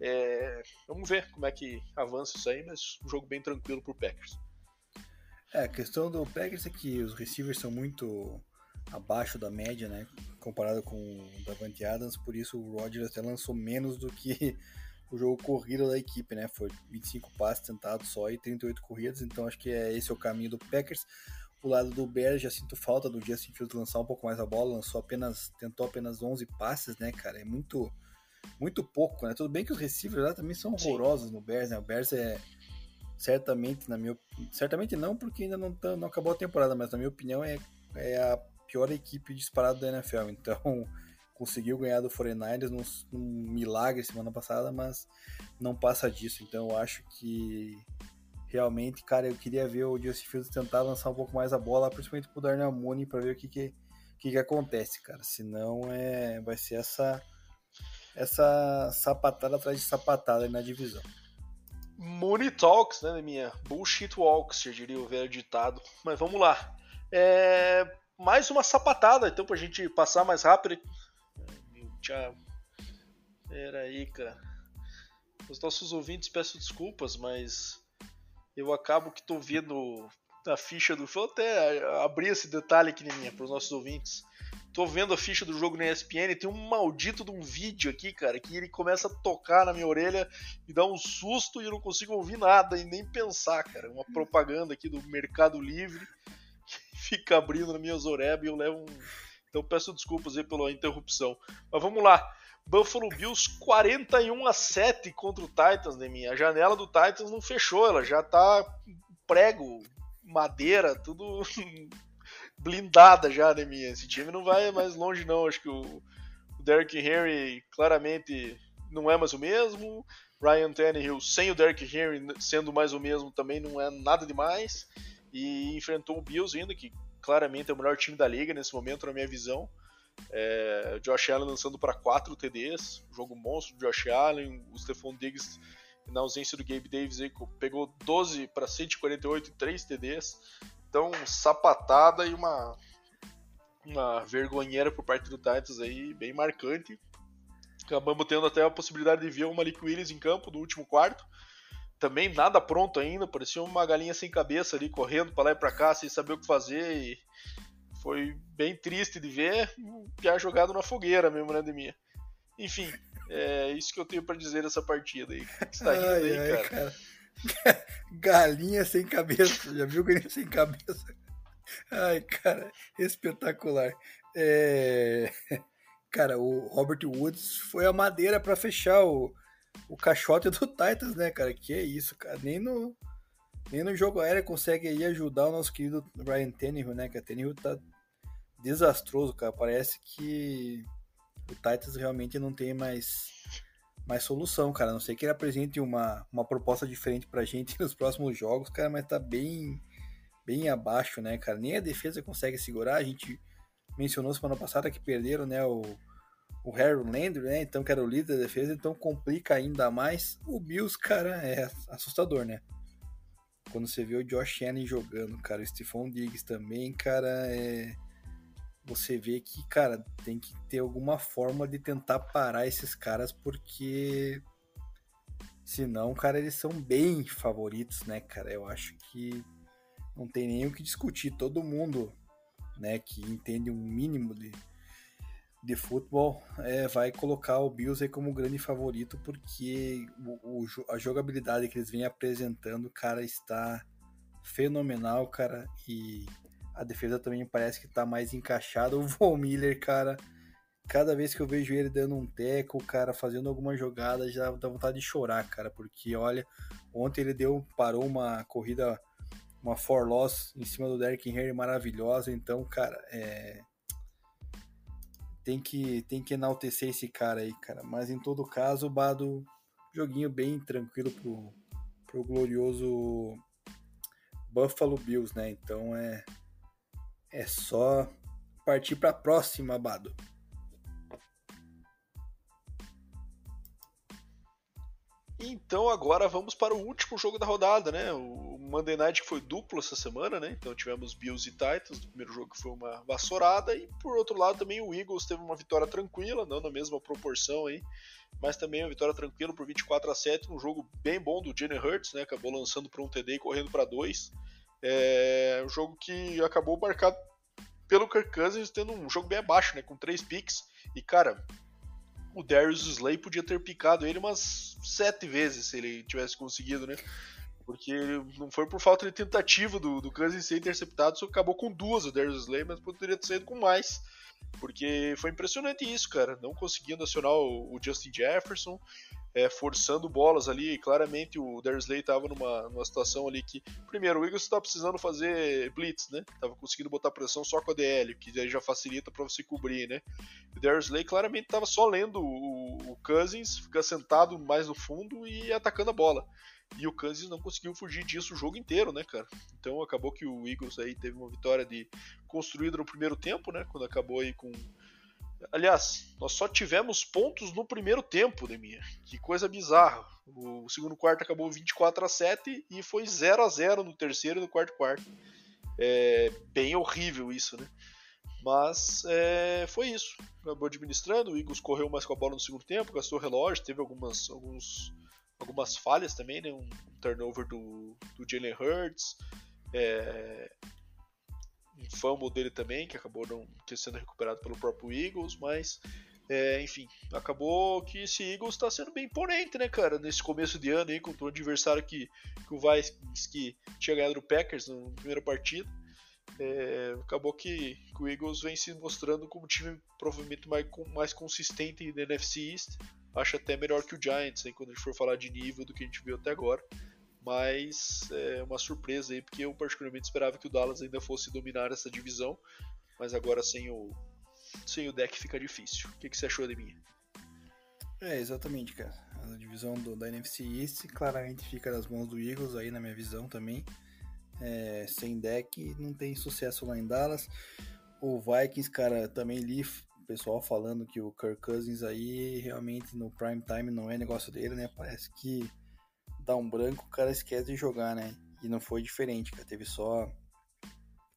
É, vamos ver como é que avança isso aí, mas um jogo bem tranquilo para o Packers. É, a questão do Packers é que os receivers são muito abaixo da média, né? Comparado com o Davante Adams, por isso o Rodgers até lançou menos do que o jogo corrido da equipe, né? Foi 25 passes tentados só e 38 corridas, então acho que é esse é o caminho do Packers. O lado do Bears já sinto falta do Justin Fields lançar um pouco mais a bola, lançou apenas tentou apenas 11 passes, né, cara? É muito muito pouco, né? Tudo bem que os receivers lá também são horrorosos Sim. no Bears, né? O Bears é certamente, na minha certamente não, porque ainda não, tá, não acabou a temporada, mas na minha opinião é, é a pior equipe disparada da NFL. Então, conseguiu ganhar do 49ers num, num milagre semana passada, mas não passa disso. Então, eu acho que realmente, cara, eu queria ver o Justin Fields tentar lançar um pouco mais a bola, principalmente pro Darnell Mooney, para ver o que que, que que acontece, cara. Senão, é, vai ser essa essa sapatada atrás de sapatada na divisão. Money Talks, né, minha? Bullshit Walks, já diria o velho ditado. Mas vamos lá. É... Mais uma sapatada, então, pra gente passar mais rápido. Tchau. Pera aí, cara. Os nossos ouvintes peço desculpas, mas eu acabo que tô vendo a ficha do. Vou até abrir esse detalhe aqui, minha, para os nossos ouvintes. Tô vendo a ficha do jogo na ESPN, tem um maldito de um vídeo aqui, cara, que ele começa a tocar na minha orelha e dá um susto e eu não consigo ouvir nada e nem pensar, cara. Uma propaganda aqui do Mercado Livre que fica abrindo na minha orelhas e eu levo um. Então peço desculpas aí pela interrupção. Mas vamos lá. Buffalo Bills 41 a 7 contra o Titans, né, minha? A janela do Titans não fechou, ela já tá prego, madeira, tudo blindada já, né, minha? Esse time não vai mais longe, não. Acho que o, o Derrick Henry claramente não é mais o mesmo. Ryan Tannehill sem o Derrick Henry sendo mais o mesmo também não é nada demais. E enfrentou o Bills ainda, que claramente é o melhor time da liga nesse momento, na minha visão. É, Josh Allen lançando para 4 TDs, jogo monstro do Josh Allen, o Stephon Diggs na ausência do Gabe Davis aí, pegou 12 para 148 e 3 TDs. Então, sapatada e uma uma vergonheira por parte do Titans aí, bem marcante. Acabamos tendo até a possibilidade de ver o Malik Willis em campo no último quarto. Também nada pronto ainda, parecia uma galinha sem cabeça ali, correndo para lá e para cá, sem saber o que fazer. E foi bem triste de ver, já jogado na fogueira mesmo, né, Deminha? Enfim, é isso que eu tenho para dizer dessa partida aí. Que você tá rindo aí, ai, cara? cara? Galinha sem cabeça, já viu galinha sem cabeça? Ai, cara, espetacular. É... Cara, o Robert Woods foi a madeira para fechar o, o caixote do Titans, né, cara? Que é isso, cara. Nem no, nem no jogo aéreo consegue aí ajudar o nosso querido Ryan Tannehill, né? Que a Tannehill tá desastroso, cara. Parece que o Titans realmente não tem mais, mais solução, cara. A não sei que ele apresente uma, uma proposta diferente pra gente nos próximos jogos, cara, mas tá bem, bem abaixo, né, cara? Nem a defesa consegue segurar. A gente mencionou semana passada que perderam, né, o, o Harry Landry, né, então que era o líder da defesa, então complica ainda mais. O Bills, cara, é assustador, né? Quando você vê o Josh Allen jogando, cara, o Stephon Diggs também, cara, é... Você vê que, cara, tem que ter alguma forma de tentar parar esses caras, porque senão, cara, eles são bem favoritos, né, cara? Eu acho que não tem nem o que discutir. Todo mundo né, que entende um mínimo de, de futebol, é, vai colocar o Bills aí como grande favorito, porque o, o, a jogabilidade que eles vêm apresentando, cara, está fenomenal, cara, e a defesa também parece que está mais encaixada. O Von Miller, cara, cada vez que eu vejo ele dando um teco, cara, fazendo alguma jogada, já dá vontade de chorar, cara, porque olha, ontem ele deu, parou uma corrida uma for loss em cima do Derrick Henry maravilhosa. Então, cara, é... tem que tem que enaltecer esse cara aí, cara. Mas em todo caso, o Bado joguinho bem tranquilo pro, pro glorioso Buffalo Bills, né? Então é é só partir para a próxima, Bado. Então agora vamos para o último jogo da rodada, né? O Monday Night que foi duplo essa semana, né? Então tivemos Bills e Titans, o primeiro jogo foi uma vassourada e por outro lado também o Eagles teve uma vitória tranquila, não na mesma proporção aí, mas também uma vitória tranquila por 24 a 7, um jogo bem bom do Jalen Hurts, né? Acabou lançando para um TD e correndo para dois. É um jogo que acabou marcado pelo Kirk Cousins tendo um jogo bem abaixo, né? Com três picks e cara, o Darius Slay podia ter picado ele umas sete vezes se ele tivesse conseguido, né? Porque não foi por falta de tentativa do, do Kansas ser interceptado, só acabou com duas o Darius Slay, mas poderia ter saído com mais. Porque foi impressionante isso, cara. Não conseguindo acionar o, o Justin Jefferson é, forçando bolas ali. Claramente o Dersley estava numa, numa situação ali que, primeiro, o Eagles estava precisando fazer blitz, né? Tava conseguindo botar pressão só com a DL, que aí já facilita para você cobrir, né? O Dersley claramente estava só lendo o, o Cousins, ficar sentado mais no fundo e atacando a bola. E o Kansas não conseguiu fugir disso o jogo inteiro, né, cara? Então acabou que o Eagles aí teve uma vitória de construída no primeiro tempo, né? Quando acabou aí com Aliás, nós só tivemos pontos no primeiro tempo, Deminha. Que coisa bizarra. O segundo quarto acabou 24 a 7 e foi 0 a 0 no terceiro e no quarto quarto. É bem horrível isso, né? Mas é, foi isso. Acabou administrando, o Eagles correu mais com a bola no segundo tempo, gastou relógio, teve algumas, alguns, algumas falhas também, né? Um, turnover do, do Jalen Hurts. É, fumble dele também, que acabou não sendo recuperado pelo próprio Eagles, mas é, enfim, acabou que esse Eagles está sendo bem imponente, né, cara, nesse começo de ano aí, contra o adversário que, que o Vikings tinha ganhado do Packers na primeira partida. É, acabou que, que, o Eagles vem se mostrando como time provavelmente mais, mais consistente da NFC East. Acho até melhor que o Giants, aí, quando a gente for falar de nível do que a gente viu até agora mas é uma surpresa aí, porque eu particularmente esperava que o Dallas ainda fosse dominar essa divisão, mas agora sem o, sem o deck fica difícil. O que, que você achou de mim? É, exatamente, cara. A divisão do, da NFC East claramente fica nas mãos do Eagles aí na minha visão também. é, sem deck não tem sucesso lá em Dallas. O Vikings, cara, também li o pessoal falando que o Kirk Cousins aí realmente no prime time não é negócio dele, né? Parece que dá um branco, o cara esquece de jogar, né? E não foi diferente, cara. Teve só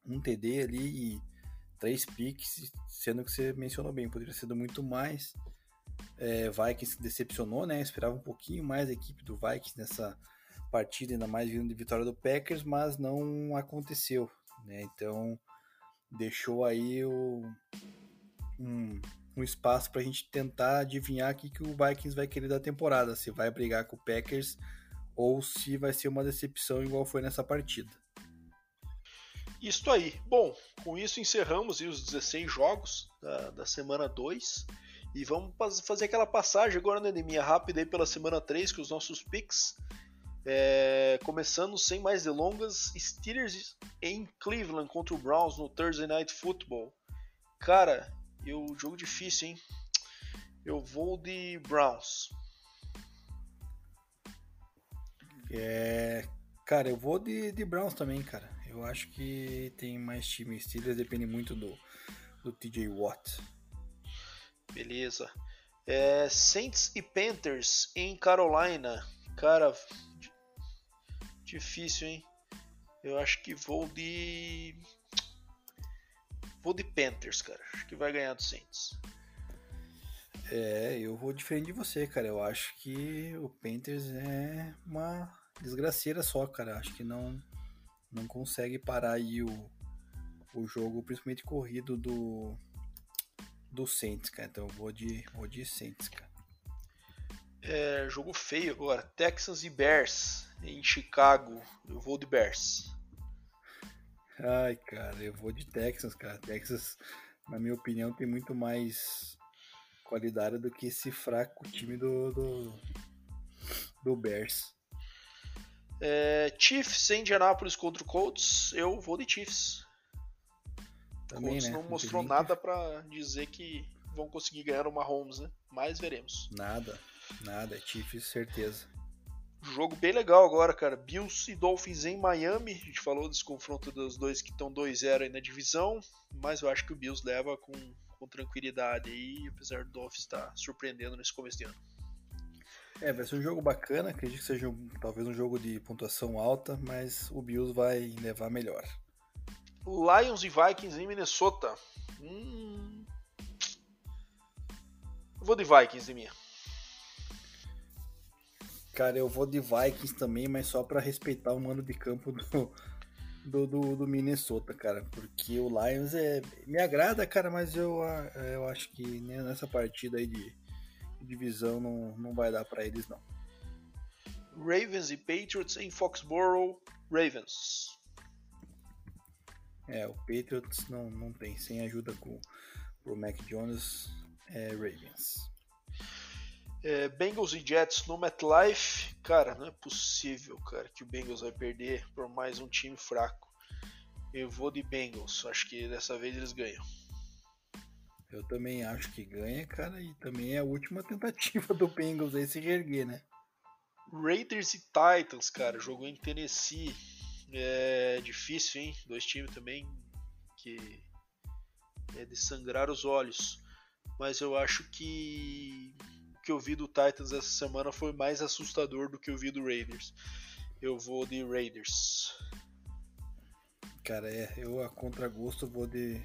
um TD ali e três picks, sendo que você mencionou bem, poderia ter sido muito mais. É, Vikings decepcionou, né? esperava um pouquinho mais a equipe do Vikings nessa partida, ainda mais vindo de vitória do Packers, mas não aconteceu, né? Então deixou aí o, um, um espaço para a gente tentar adivinhar o que, que o Vikings vai querer da temporada, se vai brigar com o Packers ou se vai ser uma decepção igual foi nessa partida. Isto aí. Bom, com isso encerramos os 16 jogos da, da semana 2. E vamos fazer aquela passagem agora, né, Neminha, rápida aí pela semana 3 com os nossos picks. É, começando sem mais delongas, Steelers em Cleveland contra o Browns no Thursday Night Football. Cara, eu jogo difícil, hein? Eu vou de Browns. É, cara, eu vou de, de Browns também, cara. Eu acho que tem mais time. Steelers depende muito do, do TJ Watt. Beleza. É, Saints e Panthers em Carolina. Cara, difícil, hein? Eu acho que vou de. Vou de Panthers, cara. Acho que vai ganhar do Saints. É, eu vou diferente de você, cara. Eu acho que o Panthers é uma desgraceira só, cara. Acho que não não consegue parar aí o, o jogo, principalmente corrido do do Saints, cara. Então eu vou de vou de Saints, cara. É, jogo feio agora. Texans e Bears em Chicago. Eu vou de Bears. Ai, cara, eu vou de Texas, cara. Texas, na minha opinião, tem muito mais qualidade do que esse fraco time do, do, do Bears. É, Chiefs em Indianapolis contra o Colts, eu vou de Chiefs. Também, Colts né? não mostrou nada para dizer que vão conseguir ganhar o Mahomes, né? Mas veremos. Nada, nada, é Chiefs, certeza. Jogo bem legal agora, cara. Bills e Dolphins em Miami. A gente falou desse confronto dos dois que estão 2-0 aí na divisão, mas eu acho que o Bills leva com, com tranquilidade aí, apesar do Dolphins estar tá surpreendendo nesse começo de ano. É, vai ser um jogo bacana, acredito que seja um, talvez um jogo de pontuação alta, mas o Bills vai levar melhor. Lions e Vikings em Minnesota. Hum... vou de Vikings em minha. Cara, eu vou de Vikings também, mas só para respeitar o mano de campo do, do, do, do, Minnesota, cara. Porque o Lions é, me agrada, cara, mas eu, eu acho que nessa partida aí de divisão não, não vai dar para eles, não. Ravens e Patriots em Foxborough, Ravens. É, o Patriots não, não tem, sem ajuda com o Mac Jones, é Ravens. É, Bengals e Jets no MetLife, cara, não é possível, cara, que o Bengals vai perder por mais um time fraco. Eu vou de Bengals, acho que dessa vez eles ganham. Eu também acho que ganha, cara, e também é a última tentativa do Bengals aí se reerguer, né? Raiders e Titans, cara, jogou em Tennessee. É difícil, hein? Dois times também que é de sangrar os olhos. Mas eu acho que que eu vi do Titans essa semana foi mais assustador do que eu vi do Raiders. Eu vou de Raiders. Cara, é, eu a contragosto vou de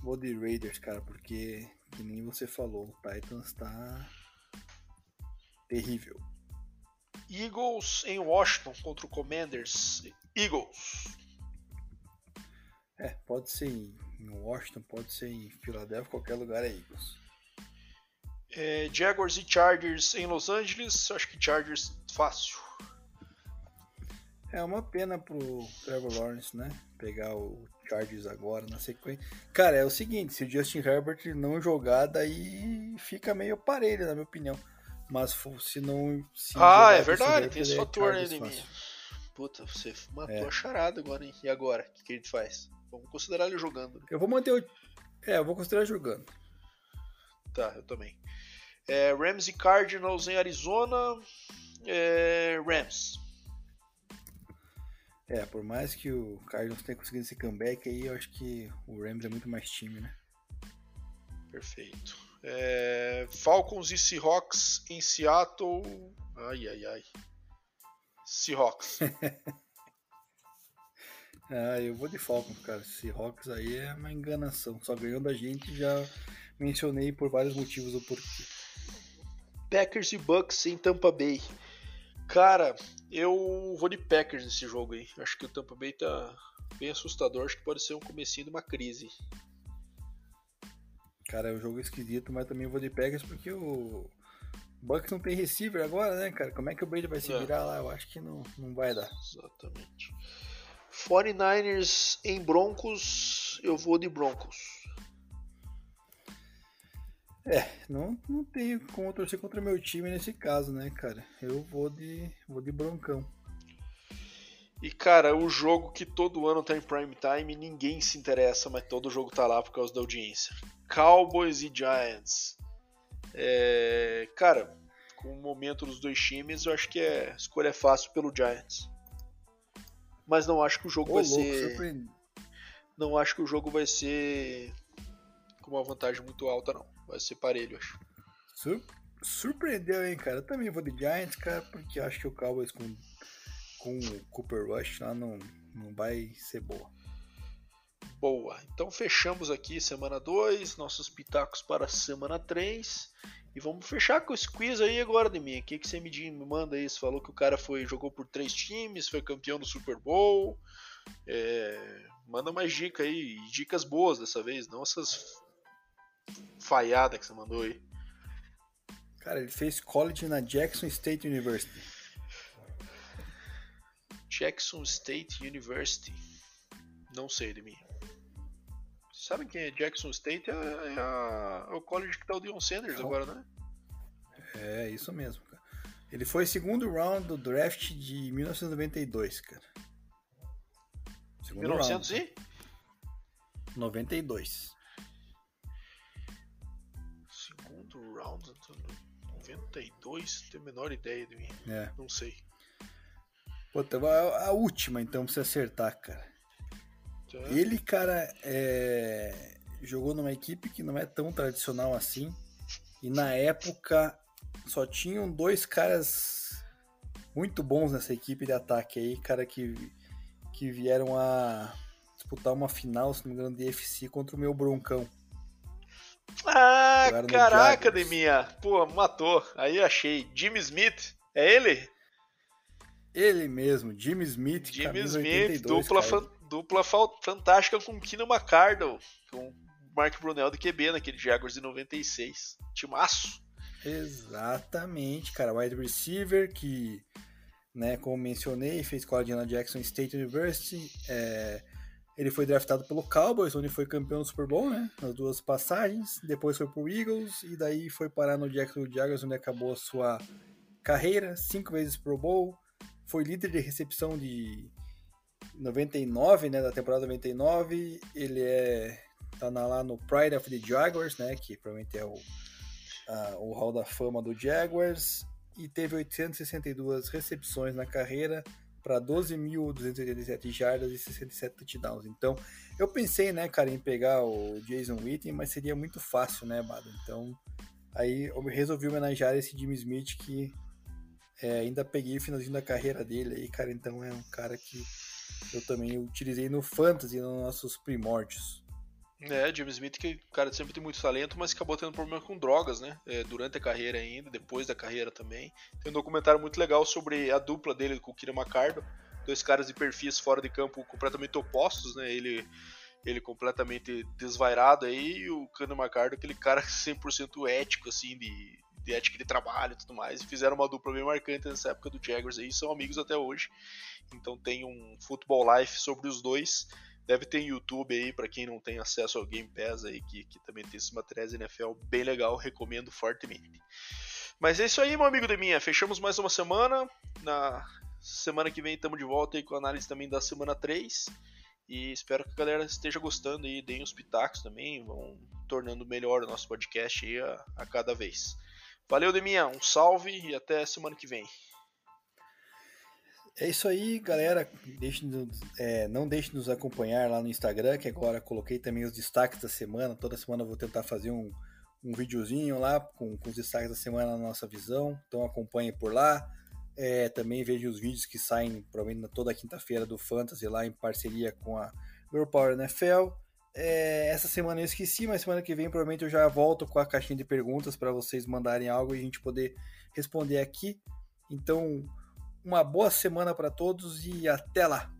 Vou de Raiders, cara, porque, que nem você falou, o Titans tá terrível. Eagles em Washington contra o Commanders. Eagles. É, pode ser em Washington, pode ser em Filadélfia, qualquer lugar é Eagles. É, Jaguars e Chargers em Los Angeles. Acho que Chargers fácil. É uma pena pro Trevor Lawrence, né? Pegar o Chargers agora na sequência. Cara, é o seguinte, se o Justin Herbert não jogar, daí fica meio parelho, na minha opinião. Mas se não. Se ah, é verdade, tem esse fator aí de mim. Puta, você matou é. a charada agora, hein? E agora? O que, que a gente faz? Vamos considerar ele jogando. Eu vou manter o. É, eu vou considerar jogando. Tá, eu também. É, Rams e Cardinals em Arizona. É, Rams. É, por mais que o Cardinals tenha conseguido esse comeback aí, eu acho que o Rams é muito mais time, né? Perfeito. É, Falcons e Seahawks em Seattle. Ai, ai, ai. Seahawks. ah, eu vou de Falcons, cara. Seahawks aí é uma enganação. Só ganhou da gente já mencionei por vários motivos o porquê. Packers e Bucks em Tampa Bay. Cara, eu vou de Packers nesse jogo aí. Acho que o Tampa Bay tá bem assustador. Acho que pode ser um comecinho de uma crise. Cara, é um jogo esquisito, mas também vou de Packers porque o Bucks não tem receiver agora, né, cara? Como é que o Brady vai se é. virar lá? Eu acho que não, não vai dar. Exatamente. 49ers em Broncos, eu vou de Broncos. É, não, não tenho como torcer contra meu time nesse caso, né, cara? Eu vou de, vou de broncão. E, cara, o jogo que todo ano tá em prime time, ninguém se interessa, mas todo jogo tá lá por causa da audiência. Cowboys e Giants. É, cara, com o momento dos dois times, eu acho que é, a escolha é fácil pelo Giants. Mas não acho que o jogo Ô, vai louco, ser. Surpreende. Não acho que o jogo vai ser com uma vantagem muito alta, não. Vai ser parelho, acho. Sur surpreendeu, hein, cara. Eu também vou de Giants, cara, porque acho que o Cowboys com, com o Cooper Rush lá não, não vai ser boa. Boa. Então fechamos aqui semana 2, nossos pitacos para semana 3. E vamos fechar com esse quiz aí agora de mim. O que, que você me manda aí? Você falou que o cara foi jogou por três times, foi campeão do Super Bowl. É, manda mais dicas aí, dicas boas dessa vez, não essas falhada que você mandou aí. Cara, ele fez college na Jackson State University. Jackson State University. Não sei de mim. Sabem quem é Jackson State? É, é, a, é o college que tá o Dion Sanders é. agora, né? É, isso mesmo, cara. Ele foi segundo round do draft de 1992, cara. Segundo 1900 round, e? 92. 92, não tenho a menor ideia de mim. É. Não sei. Puta, a, a última então pra você acertar, cara. Tá. Ele, cara, é... jogou numa equipe que não é tão tradicional assim. E na época só tinham dois caras muito bons nessa equipe de ataque aí, cara, que, que vieram a disputar uma final, se não me engano, de FC contra o meu Broncão. Ah, caraca, Deminha. Pô, matou. Aí achei. Jimmy Smith. É ele? Ele mesmo, Jimmy Smith. Jimmy Smith, 82, dupla, fan, dupla fantástica com Kino McCardle. Com Mark Brunel de QB naquele Jaguars de 96. Timaço. Exatamente, cara. Wide receiver que, né, como mencionei, fez college na Jackson State University. É, ele foi draftado pelo Cowboys, onde foi campeão do Super Bowl, né? Nas duas passagens. Depois foi pro Eagles e daí foi parar no Jacksonville Jaguars, onde acabou a sua carreira. Cinco vezes Pro Bowl. Foi líder de recepção de 99, né? Da temporada 99. Ele é tá lá no Pride of the Jaguars, né? Que provavelmente é o, a, o Hall da Fama do Jaguars. E teve 862 recepções na carreira para 12.287 jardas e 67 touchdowns. Então, eu pensei, né, cara, em pegar o Jason Witten, mas seria muito fácil, né, Bado? Então, aí eu resolvi homenagear esse Jimmy Smith que é, ainda peguei o finalzinho da carreira dele aí, cara. Então, é um cara que eu também utilizei no Fantasy, nos nossos primórdios. É, James Smith, que o cara sempre tem muito talento, mas acabou tendo problema com drogas, né? É, durante a carreira ainda, depois da carreira também. Tem um documentário muito legal sobre a dupla dele com o Kira McCardo. Dois caras de perfis fora de campo completamente opostos, né? Ele, ele completamente desvairado aí, e o Kira McCardo, aquele cara 100% ético, assim, de, de ética de trabalho e tudo mais. E fizeram uma dupla bem marcante nessa época do Jaguars aí, são amigos até hoje. Então tem um Football Life sobre os dois. Deve ter YouTube aí para quem não tem acesso ao Game Pass aí, que, que também tem esses materiais NFL bem legal, recomendo fortemente. Mas é isso aí, meu amigo de minha. Fechamos mais uma semana. Na semana que vem estamos de volta aí com a análise também da semana 3. E espero que a galera esteja gostando aí, deem os pitacos também, vão tornando melhor o nosso podcast aí a, a cada vez. Valeu, Deminha, um salve e até semana que vem. É isso aí, galera. Deixe é, não deixe de nos acompanhar lá no Instagram, que agora coloquei também os destaques da semana. Toda semana eu vou tentar fazer um, um videozinho lá com, com os destaques da semana na nossa visão. Então acompanhe por lá. É, também vejo os vídeos que saem provavelmente toda quinta-feira do Fantasy lá em parceria com a Girl Power NFL. É, essa semana eu esqueci, mas semana que vem provavelmente eu já volto com a caixinha de perguntas para vocês mandarem algo e a gente poder responder aqui. Então, uma boa semana para todos e até lá!